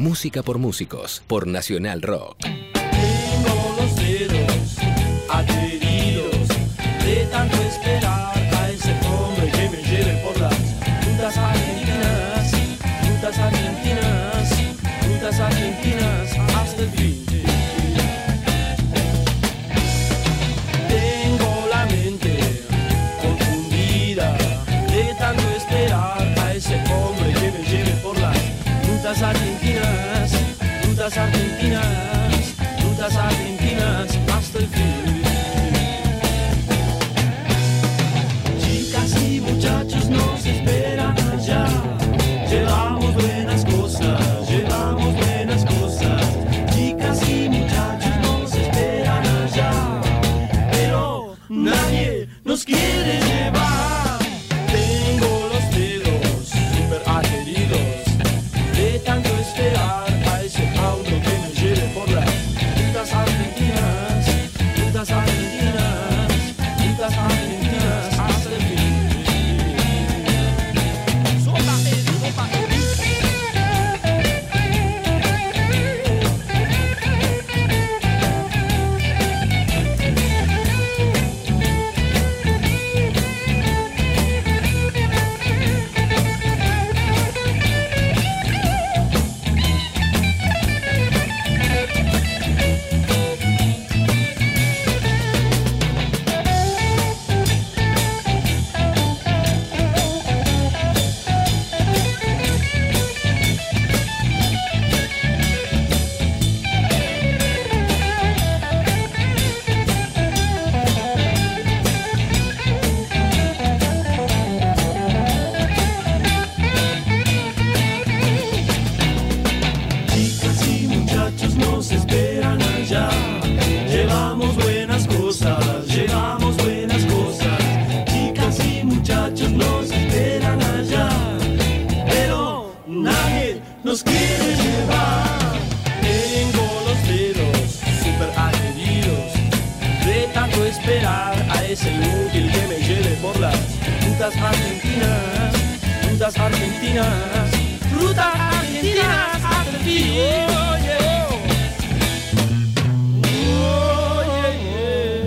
Música por músicos. Por Nacional Rock.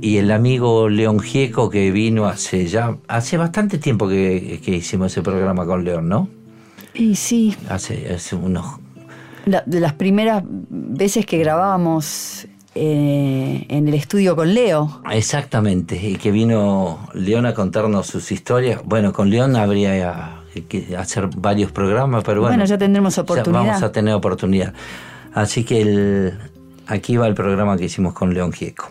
Y el amigo León Gieco que vino hace ya, hace bastante tiempo que, que hicimos ese programa con León, ¿no? Y sí, Hace, hace unos... la- de las primeras veces que grabábamos eh, en el estudio con Leo. Exactamente, y que vino León a contarnos sus historias. Bueno, con León habría que hacer varios programas, pero bueno. Bueno, ya tendremos ya oportunidad. vamos a tener oportunidad. Así que el- aquí va el programa que hicimos con León Gieco.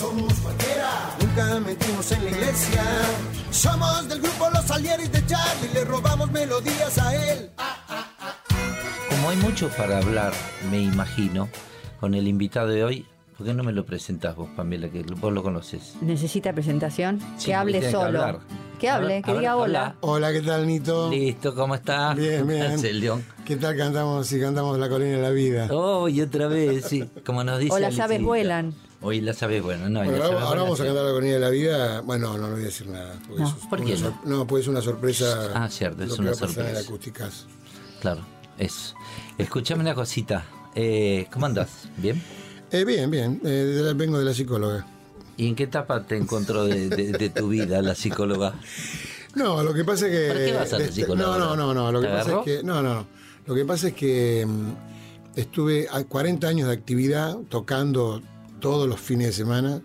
somos cualquiera, nunca mentimos en la iglesia. Somos del grupo Los Salieris de Charlie, le robamos melodías a él. Como hay mucho para hablar, me imagino, con el invitado de hoy, ¿por qué no me lo presentás vos, Pamela, que vos lo conoces? ¿Necesita presentación? Sí, que hable que solo. hablar. Que hable, ver, que diga hola. Hola, ¿qué tal, Nito? Listo, ¿cómo estás? Bien, ¿Qué bien. León? ¿Qué tal cantamos y cantamos La Colina de la Vida? Oh, y otra vez, sí, como nos dice O las aves vuelan. Hoy las aves vuelan, no, Bueno, las ahora, vamos a cantar La Colina de la Vida. Bueno, no, no voy a decir nada. porque No, es ¿por una qué no? No, pues es una sorpresa. Ah, cierto, es lo que una va a pasar en sorpresa. el acústicas. Claro, eso. Escuchame una cosita. Eh, ¿Cómo andás? ¿Bien? Eh, bien, bien. Eh, de la- vengo de la psicóloga. ¿Y en qué etapa te encontró de, de- de tu vida la psicóloga? No, lo que pasa es que. ¿Para qué vas a la este- psicóloga No, no, no, no. Lo que ¿Te pasa agarró? es que. No, no, no. Lo que pasa es que mm, estuve a 40 años de actividad tocando todos los fines de semana.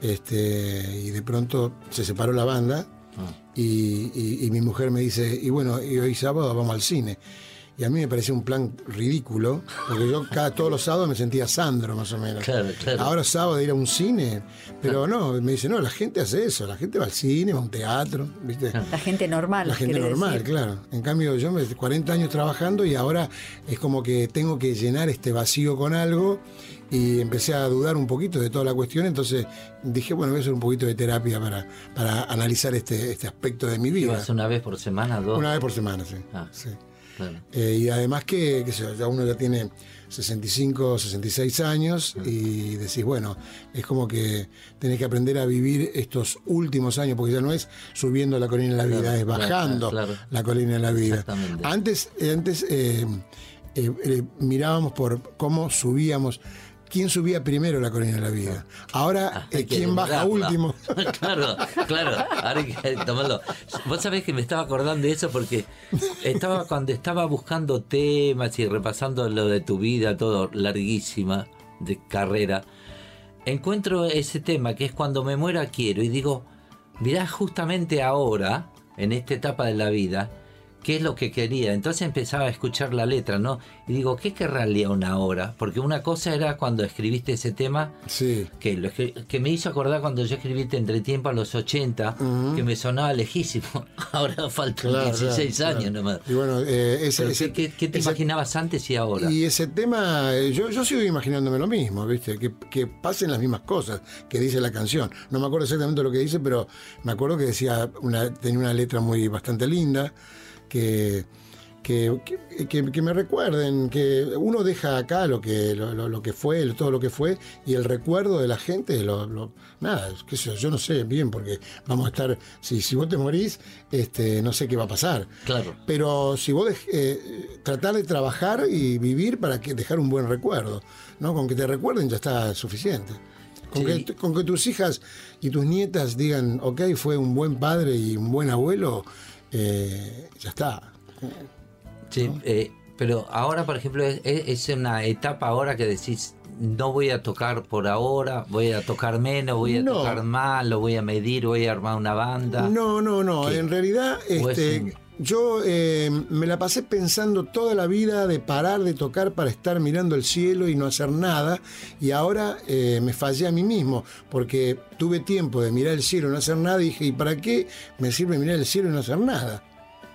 Este, y de pronto se separó la banda. Ah. Y, y- y mi mujer me dice, y bueno, y hoy sábado vamos al cine. Y a mí me parecía un plan ridículo, porque yo cada, todos los sábados me sentía Sandro, más o menos. Claro, claro. Ahora sábado ir a un cine, pero no, me dice, no, la gente hace eso, la gente va al cine, va a un teatro, ¿viste? La gente normal. La gente normal, decir. claro. En cambio, yo me 40 años trabajando y ahora es como que tengo que llenar este vacío con algo y empecé a dudar un poquito de toda la cuestión, entonces dije, bueno, voy a hacer un poquito de terapia para, para analizar este, este aspecto de mi ¿Qué vida. una vez por semana, dos? Una vez por semana, sí. Ah, sí. claro. Eh, y además que, yo, ya uno ya tiene 65, 66 años y decís, bueno, es como que tenés que aprender a vivir estos últimos años, porque ya no es subiendo la colina de la vida, Claro, es bajando claro. la colina de la vida. Antes, eh, antes eh, mirábamos por cómo subíamos. ¿Quién subía primero la colina de la vida? Ahora, eh, Hay que ¿quién baja último? claro, claro. Ahora hay que tomarlo. Vos sabés que me estaba acordando de eso porque estaba cuando estaba buscando temas y repasando lo de tu vida, todo larguísima de carrera. Encuentro ese tema que es cuando me muera quiero y digo, mirá justamente ahora, en esta etapa de la vida, qué es lo que quería. Entonces empezaba a escuchar la letra, ¿no? Y digo, ¿qué querrá León ahora? Porque una cosa era cuando escribiste ese tema, que, lo escri- que me hizo acordar cuando yo escribí Te Entretiempo a los 80, que me sonaba lejísimo. Ahora faltan Claro, 16 claro, años claro. nomás. Y bueno, eh, ese- ese- ¿qué, qué- qué te ese- imaginabas antes y ahora? Y ese tema, eh, yo, yo sigo imaginándome lo mismo, ¿viste? Que, que pasen las mismas cosas que dice la canción. No me acuerdo exactamente lo que dice, pero me acuerdo que decía, una, tenía una letra muy bastante linda, que, que, que- me recuerden, que uno deja acá lo que, lo, lo- lo que fue, todo lo que fue, y el recuerdo de la gente, lo, lo- nada, qué sé yo, yo no sé bien, porque vamos a estar, si, si vos te morís, este, no sé qué va a pasar. Claro. Pero si vos dej- eh, tratar de trabajar y vivir para que dejar un buen recuerdo, ¿no? Con que te recuerden ya está suficiente. Con, Sí. que, con que tus hijas y tus nietas digan, ok, fue un buen padre y un buen abuelo, eh, ya está. Sí, eh, pero ahora, por ejemplo, es, es una etapa ahora que decís, no voy a tocar por ahora, voy a tocar menos, voy a No. tocar más, lo voy a medir, voy a armar una banda. No, no, no. ¿Qué? En realidad, ¿O es este, yo eh, me la pasé pensando toda la vida de parar de tocar para estar mirando el cielo y no hacer nada. Y ahora eh, me fallé a mí mismo, porque tuve tiempo de mirar el cielo y no hacer nada. Y dije, ¿y para qué me sirve mirar el cielo y no hacer nada?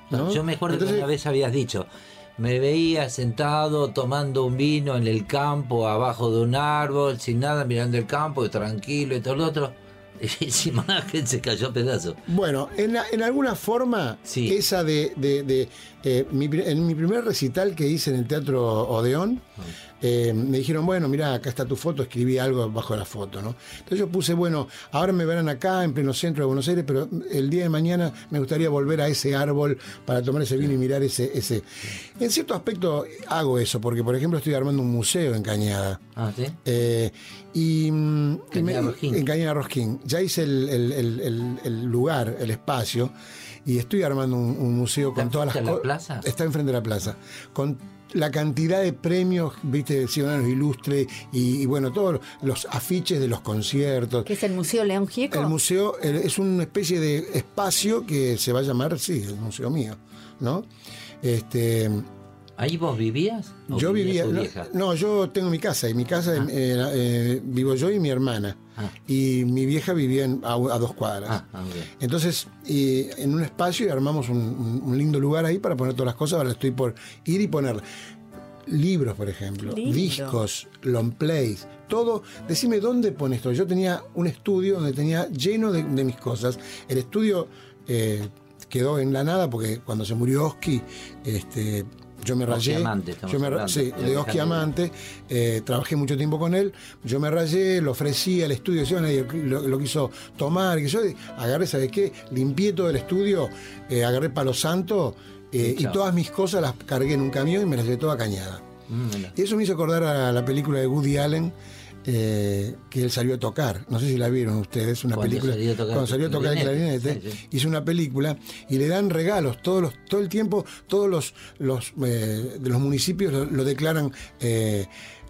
¿No? Yo me acuerdo Entonces- que una vez habías dicho, me veía sentado tomando un vino en el campo, abajo de un árbol, sin nada, mirando el campo, tranquilo y todo lo otro. La gente se cayó a pedazos. Bueno, en, la- en alguna forma, esa de. de- de, eh, mi en mi primer recital que hice en el Teatro Odeón, eh, me dijeron, bueno, mira, acá está tu foto, escribí algo bajo la foto, ¿no? Entonces yo puse, bueno, ahora me verán acá, en pleno centro de Buenos Aires, pero el día de mañana me gustaría volver a ese árbol para tomar ese vino y mirar ese. ese. En cierto aspecto hago eso, porque por ejemplo estoy armando un museo en Cañada. Ah, ¿sí? Eh, y, mm, y me- Rosquín. en Cañada Rosquín. Ya hice el, el- el- el- el lugar, el espacio, y estoy armando un, un museo con todas las frente a la co- plaza? Está enfrente de la plaza. Con la cantidad de premios, viste, Ciudadanos Ilustres y, y, bueno, todos los afiches de los conciertos. ¿Qué es el Museo León Gieco? El museo es una especie de espacio que se va a llamar, sí, el museo mío, ¿no? Este, ¿Ahí vos vivías? ¿O yo vivía no, vieja? no, yo tengo mi casa, y mi casa Ah. eh, eh, vivo yo y mi hermana. Y mi vieja vivía en- a, a dos cuadras. Ah, ah, ok. Entonces, en un espacio y armamos un, un- un lindo lugar ahí para poner todas las cosas. Ahora estoy por ir y poner libros, por ejemplo, Lindo. discos, long plays, todo. Decime dónde pones todo. Yo tenía un estudio donde tenía lleno de, de mis cosas. El estudio eh, quedó en la nada porque cuando se murió Oski, este, yo me rayé. Amante, yo me hablando, sí, de Oski. Amante. eh, trabajé mucho tiempo con él. Yo me rayé, lo ofrecí al estudio, lo, lo quiso tomar. Que yo agarré, ¿sabes qué? Limpié todo el estudio, eh, agarré Palo Santo eh, Y todas mis cosas las cargué en un camión y me las llevé toda cañada. Mm. Y eso me hizo acordar a la película de Woody Allen. Eh, que él salió a tocar, no sé si la vieron ustedes, una Cuando película salió tocar cuando salió a tocar el clarinete, clarinete, sí, sí. hizo una película y le dan regalos todos los, todo el tiempo, todos los, los eh, de los municipios lo, lo declaran eh,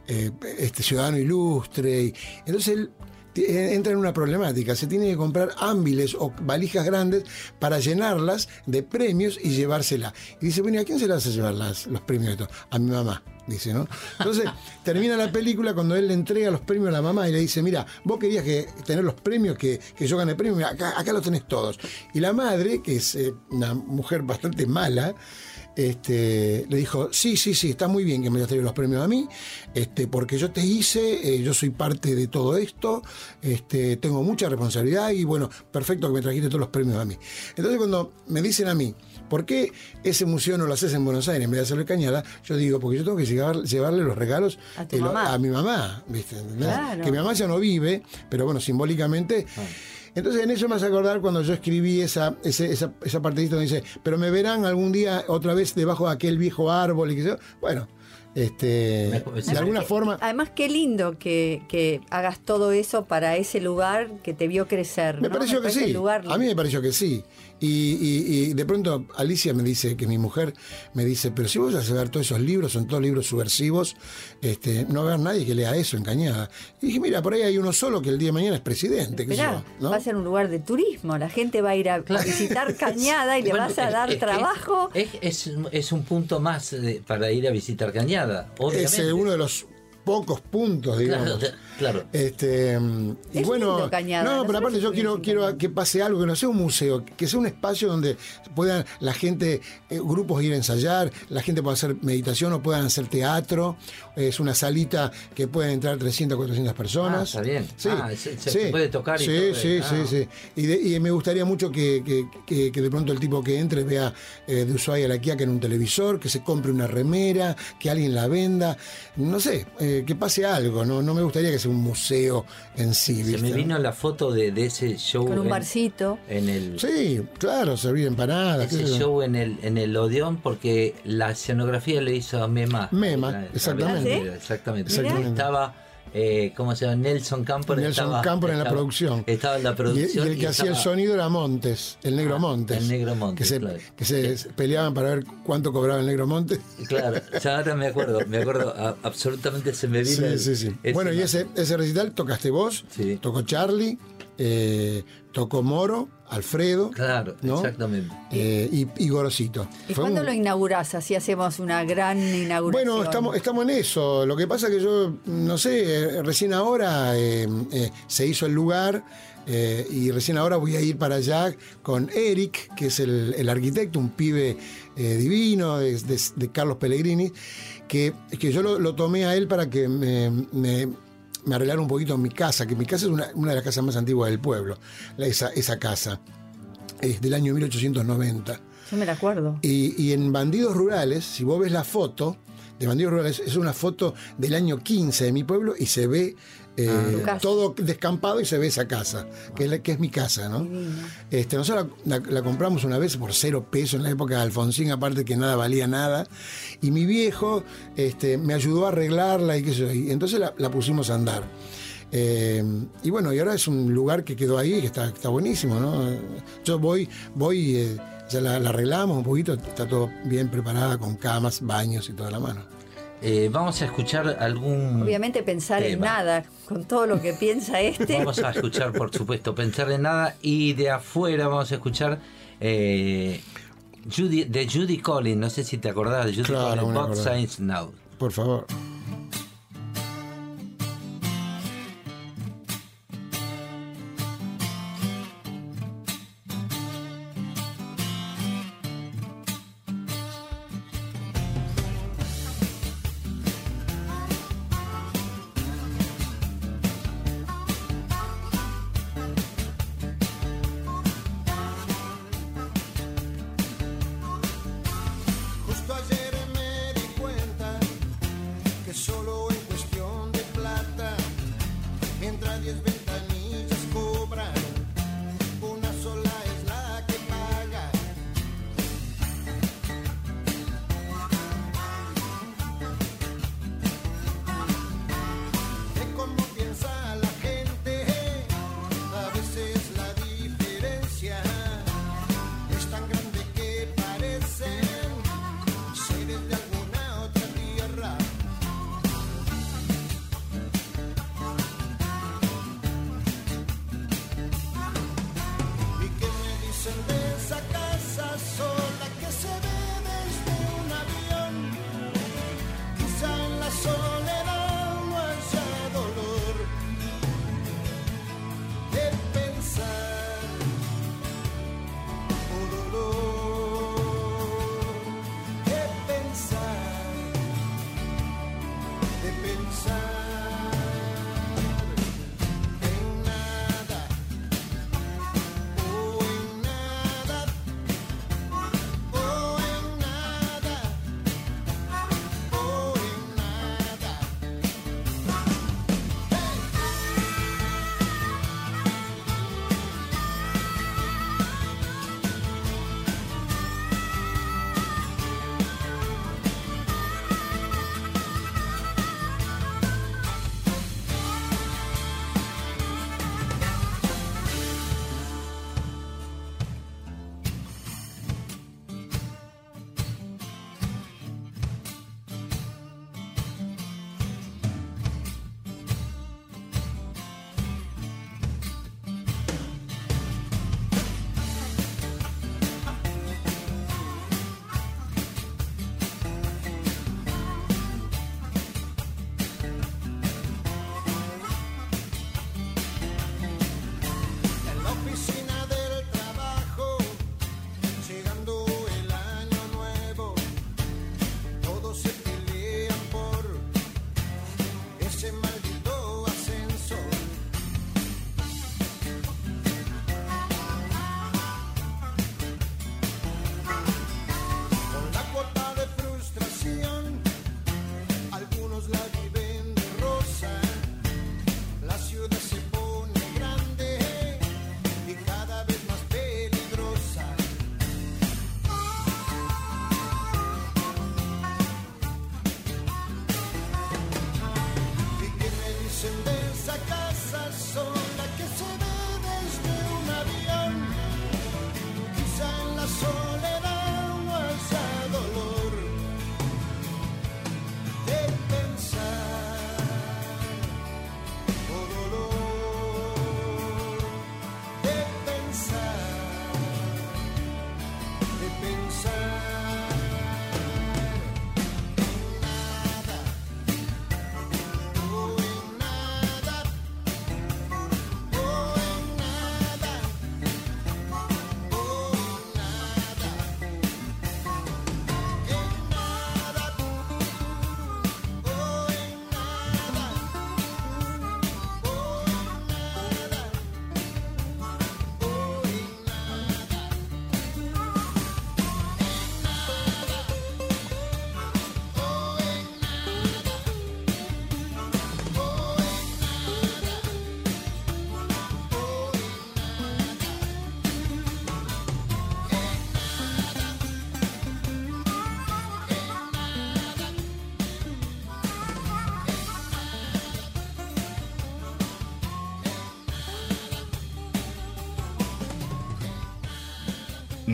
este ciudadano ilustre. Y, entonces él entra en una problemática, se tiene que comprar ámbiles o valijas grandes para llenarlas de premios y llevársela. Y dice, bueno, ¿y a quién se las a llevar las, los premios de esto? A mi mamá. Dice, ¿no? Entonces, termina la película cuando él le entrega los premios a la mamá y le dice, mira, vos querías que, tener los premios, que, que yo gane premios, acá los tenés todos. Y la madre, que es eh, una mujer bastante mala, este, le dijo, sí, sí, sí, está muy bien que me hayas traído los premios a mí, este, porque yo te hice, eh, yo soy parte de todo esto, este, tengo mucha responsabilidad y bueno, perfecto que me trajiste todos los premios a mí. Entonces cuando me dicen a mí, ¿por qué ese museo no lo haces en Buenos Aires en vez de hacerlo en Cañada? Yo digo, porque yo tengo que llevar- llevarle los regalos A tu eh, lo- mamá. a mi mamá, ¿viste? ¿Entendés? Claro. Que mi mamá ya no vive, pero bueno, simbólicamente... Entonces en eso me hace acordar cuando yo escribí esa, ese- esa, esa partecita donde dice, pero me verán algún día otra vez debajo de aquel viejo árbol y que yo, bueno, Este, de alguna forma, Además, qué lindo que, que hagas todo eso para ese lugar que te vio crecer. Me ¿no? pareció que sí. lugar A mí me pareció que sí. Y, y- y de pronto Alicia me dice, que mi mujer me dice, pero si vos vas a ver todos esos libros, son todos libros subversivos, este, no va a haber nadie que lea eso en Cañada. Y dije, mira, por ahí hay uno solo que el día de mañana es presidente. Esperá, yo, ¿no? va a ser un lugar de turismo. La gente va a ir a visitar Cañada y le Bueno, vas a dar es trabajo. Es, es, es un punto más eh, para ir a visitar Cañada. Obviamente. Es eh, uno de los pocos puntos, digamos. Claro. Este, mm, y Es bueno, lindo Cañada, no, pero aparte yo quiero, quiero que pase algo, que no sea un museo, que sea un espacio donde puedan la gente, eh, grupos ir a ensayar, la gente pueda hacer meditación o puedan hacer teatro, es una salita que pueden entrar 300, 400 personas. Ah, está bien. Sí, Ah, se- se sí. puede tocar y Sí, todo, sí, ah. sí, sí. Y, de- y me gustaría mucho que, que- que- que de pronto el tipo que entre vea eh, de Ushuaia a la Quiaca en un televisor, que se compre una remera, que alguien la venda, no sé, eh, que pase algo, ¿no? No me gustaría que sea un museo en sí, Se me vino la foto de, de ese show. Con un en- barcito. En el, Sí, claro, servir empanadas. ese show en el, en el Odeón porque la escenografía lo hizo Mema. Mema, La- la- exactamente. la- ¿Ah, sí? Exactamente. Exactamente. Estaba, eh, ¿cómo se llama? Nelson Camper. Nelson estaba, en la estaba- producción. Estaba en la producción. y el que hacía el sonido era Montes, el negro Montes. Ah, el negro Montes, Que se, que se peleaban para ver cuánto cobraba el negro Montes. Claro, ya ahora me acuerdo, me acuerdo, a- absolutamente se me vino. Sí, el- sí, sí. Bueno, y ese, ese recital tocaste vos, tocó Charlie, eh, tocó Moro, Alfredo. Claro, ¿no? exactamente. Eh, y, y Gorosito. ¿Y Fue cuándo un- lo inaugurás? Así hacemos una gran inauguración. Bueno, estamos, estamos en eso. Lo que pasa que yo, no sé, eh, recién ahora eh, eh, se hizo el lugar eh, y recién ahora voy a ir para allá con Eric, que es el, el arquitecto, un pibe eh, divino de, de- de Carlos Pellegrini, que, que yo lo, lo tomé a él para que me, me, me arreglara un poquito mi casa, que mi casa es una, una de las casas más antiguas del pueblo, la- esa, esa casa. Es del año 1890. Yo me la acuerdo. Y, y en Bandidos Rurales, si vos ves la foto de Bandidos Rurales, es una foto del año 15 de mi pueblo y se ve eh, Ah. Todo descampado y se ve esa casa, que es, la- que es mi casa, ¿no? Este, nosotros la, la- la compramos una vez por cero pesos en la época de Alfonsín, aparte que nada valía nada. Y mi viejo este, me ayudó a arreglarla y qué sé yo. Y entonces la, la pusimos a andar. Eh, y bueno, y ahora es un lugar que quedó ahí, que está, está buenísimo, ¿no? Yo voy, voy, eh, ya la, la arreglamos un poquito, está todo bien preparada con camas, baños y toda la mano. Eh, vamos a escuchar algún. Obviamente pensar en tema. nada, con todo lo que piensa este. Vamos a escuchar, por supuesto, pensar en nada. Y de afuera vamos a escuchar eh, Judy, de Judy Collins. No sé si te acordás de Judy Claro, Collins. Now. Por favor.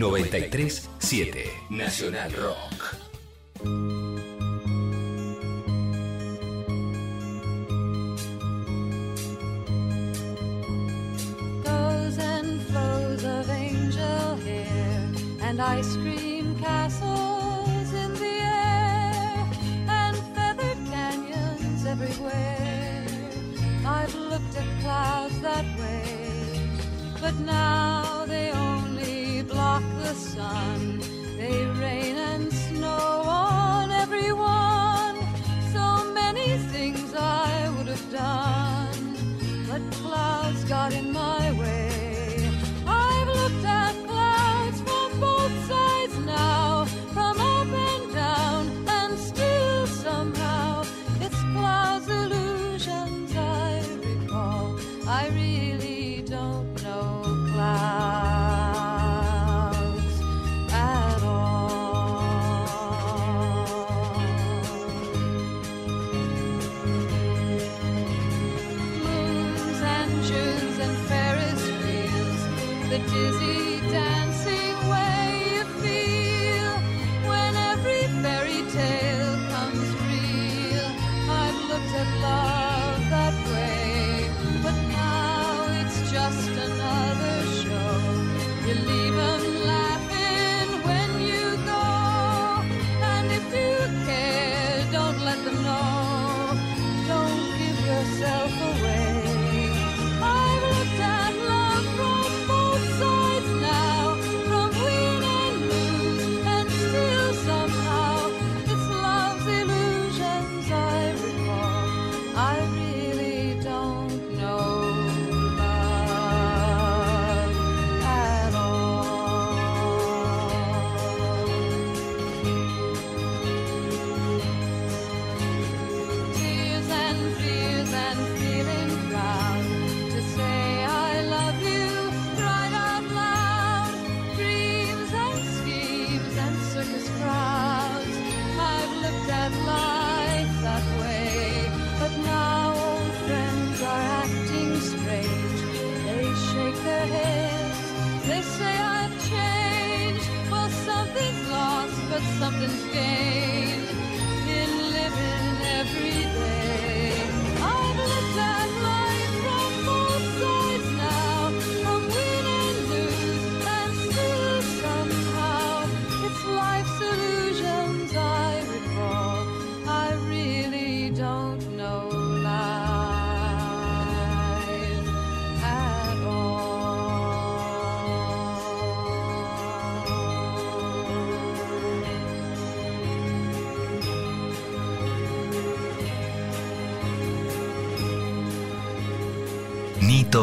937 Nacional Rock.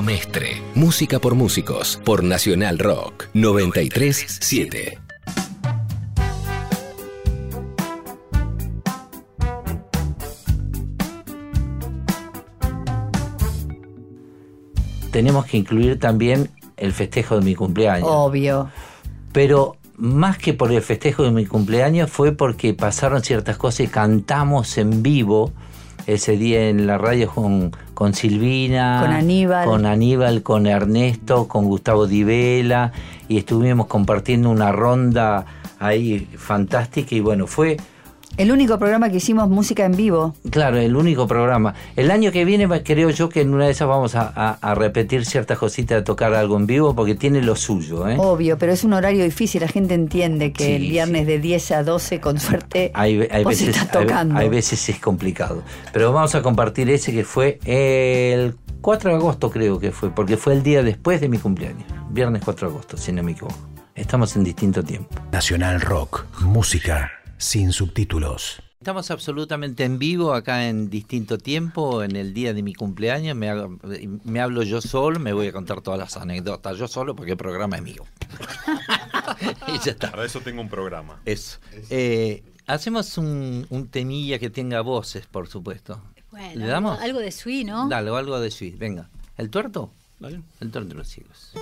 Mestre. Música por músicos. Por Nacional Rock. 937. Tenemos que incluir también el festejo de mi cumpleaños. Obvio. Pero más que por el festejo de mi cumpleaños fue porque pasaron ciertas cosas y cantamos en vivo ese día en la radio con, con Silvina, Con Aníbal. con Aníbal, con Ernesto, con Gustavo Di Vela y estuvimos compartiendo una ronda ahí fantástica y bueno, fue El único programa que hicimos música en vivo. Claro, el único programa. El año que viene creo yo que en una de esas vamos a, a- a repetir ciertas cositas, a tocar algo en vivo, porque tiene lo suyo. ¿eh? Obvio, pero es un horario difícil. La gente entiende que Sí, el viernes de 10 a 12, con suerte, Hay, hay vos veces, estás hay- tocando. hay veces es complicado. Pero vamos a compartir ese que fue el 4 de agosto creo que fue, porque fue el día después de mi cumpleaños. Viernes 4 de agosto, si no me equivoco. Estamos en distinto tiempo. Nacional Rock. Música sin subtítulos. Estamos absolutamente en vivo acá en distinto tiempo, en el día de mi cumpleaños. Me, hago- me hablo yo solo, me voy a contar todas las anécdotas yo solo porque el programa es mío. y ya está. Para eso tengo un programa. Eso. Eh, hacemos un, un temilla que tenga voces, por supuesto. Bueno, ¿Le damos? algo- de Sui, ¿no? Dale, algo de suite. Venga. ¿El tuerto? El tuerto de los siglos.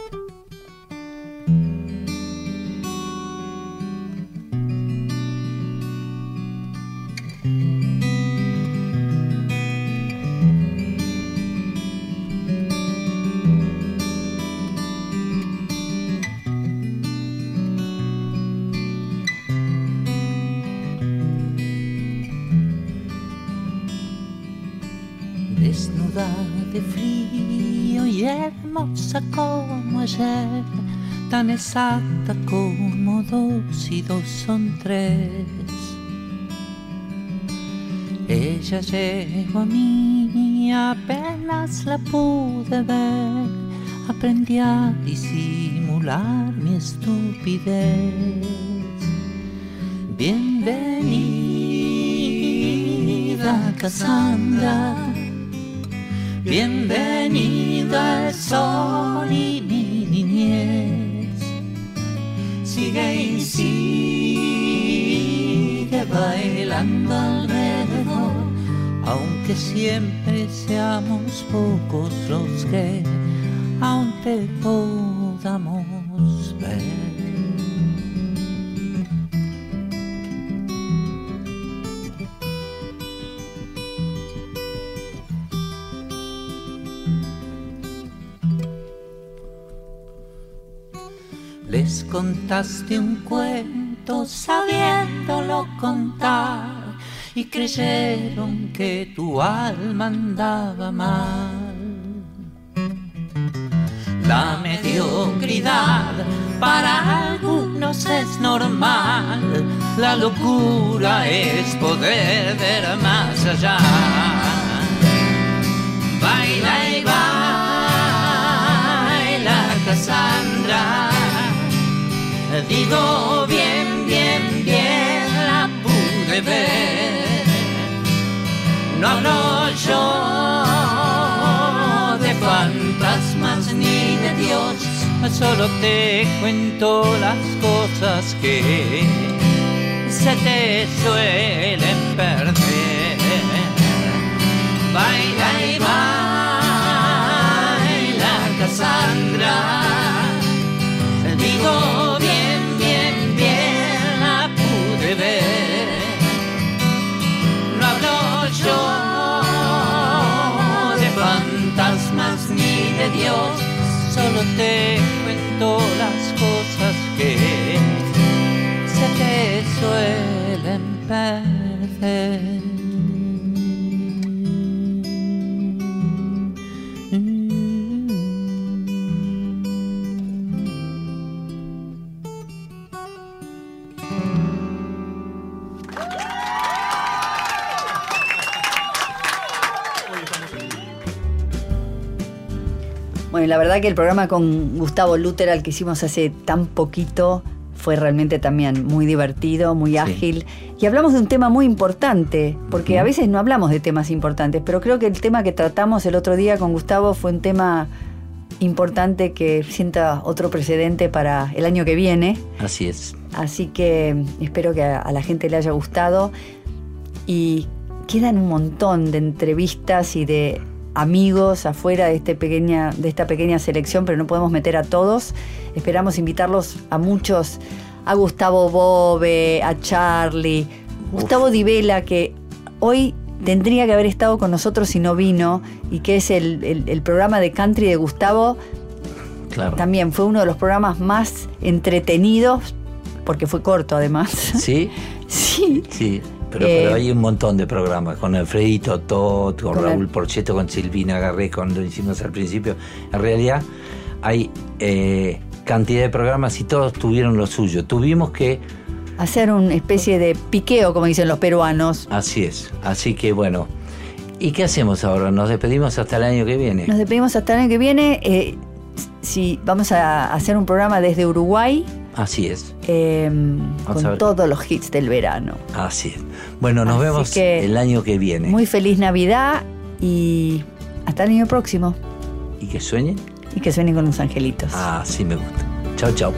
Hermosa como ayer, tan exacta como dos y dos son tres. Ella llegó a mí, apenas la pude ver, aprendí a disimular mi estupidez. Bienvenida, Cassandra. Bienvenida el sol y mi niñez. Sigue y sigue bailando alrededor, aunque siempre seamos pocos los que aún te podamos ver. Contaste un cuento sabiéndolo contar y creyeron que tu alma andaba mal. La mediocridad para algunos es normal, la locura es poder ver más allá. Baila y baila, Cassandra. Digo bien, bien, bien, la pude ver. No hablo yo de fantasmas ni de Dios, solo te cuento las cosas que se te suelen perder. Baila y baila, Cassandra. Digo Dios, solo te cuento las cosas que se te suelen perder. Bueno, la verdad que el programa con Gustavo Luteral que hicimos hace tan poquito fue realmente también muy divertido, muy ágil. Y hablamos de un tema muy importante, porque a veces no hablamos de temas importantes, pero creo que el tema que tratamos el otro día con Gustavo fue un tema importante que sienta otro precedente para el año que viene. Así es. Así que espero que a la gente le haya gustado. Y quedan un montón de entrevistas y de amigos afuera de, este pequeña, de esta pequeña selección, pero no podemos meter a todos. Esperamos invitarlos a muchos, a Gustavo Bobe, a Charlie, Gustavo Di Vela, que hoy tendría que haber estado con nosotros si no vino, y que es el, el- el programa de country de Gustavo. Claro. También fue uno de los programas más entretenidos, porque fue corto además. ¿Sí? Sí. Sí. Pero, Eh, pero hay un montón de programas, con Alfredito Tot, con Con Raúl el- Porcheto, con Silvina Garré, con lo hicimos al principio. En realidad hay eh, cantidad de programas y todos tuvieron lo suyo. Tuvimos que, Hacer una especie de piqueo, como dicen los peruanos. así es, así que bueno. ¿Y qué hacemos ahora? ¿Nos despedimos hasta el año que viene? Nos despedimos hasta el año que viene. eh, si vamos a hacer un programa desde Uruguay Así es, eh, a con todos los hits del verano. así es. Bueno, nos Así vemos que- el año que viene. Muy feliz Navidad y hasta el año próximo. ¿Y que sueñen? Y que suenen con los angelitos. Ah, sí me gusta. Chao, chao.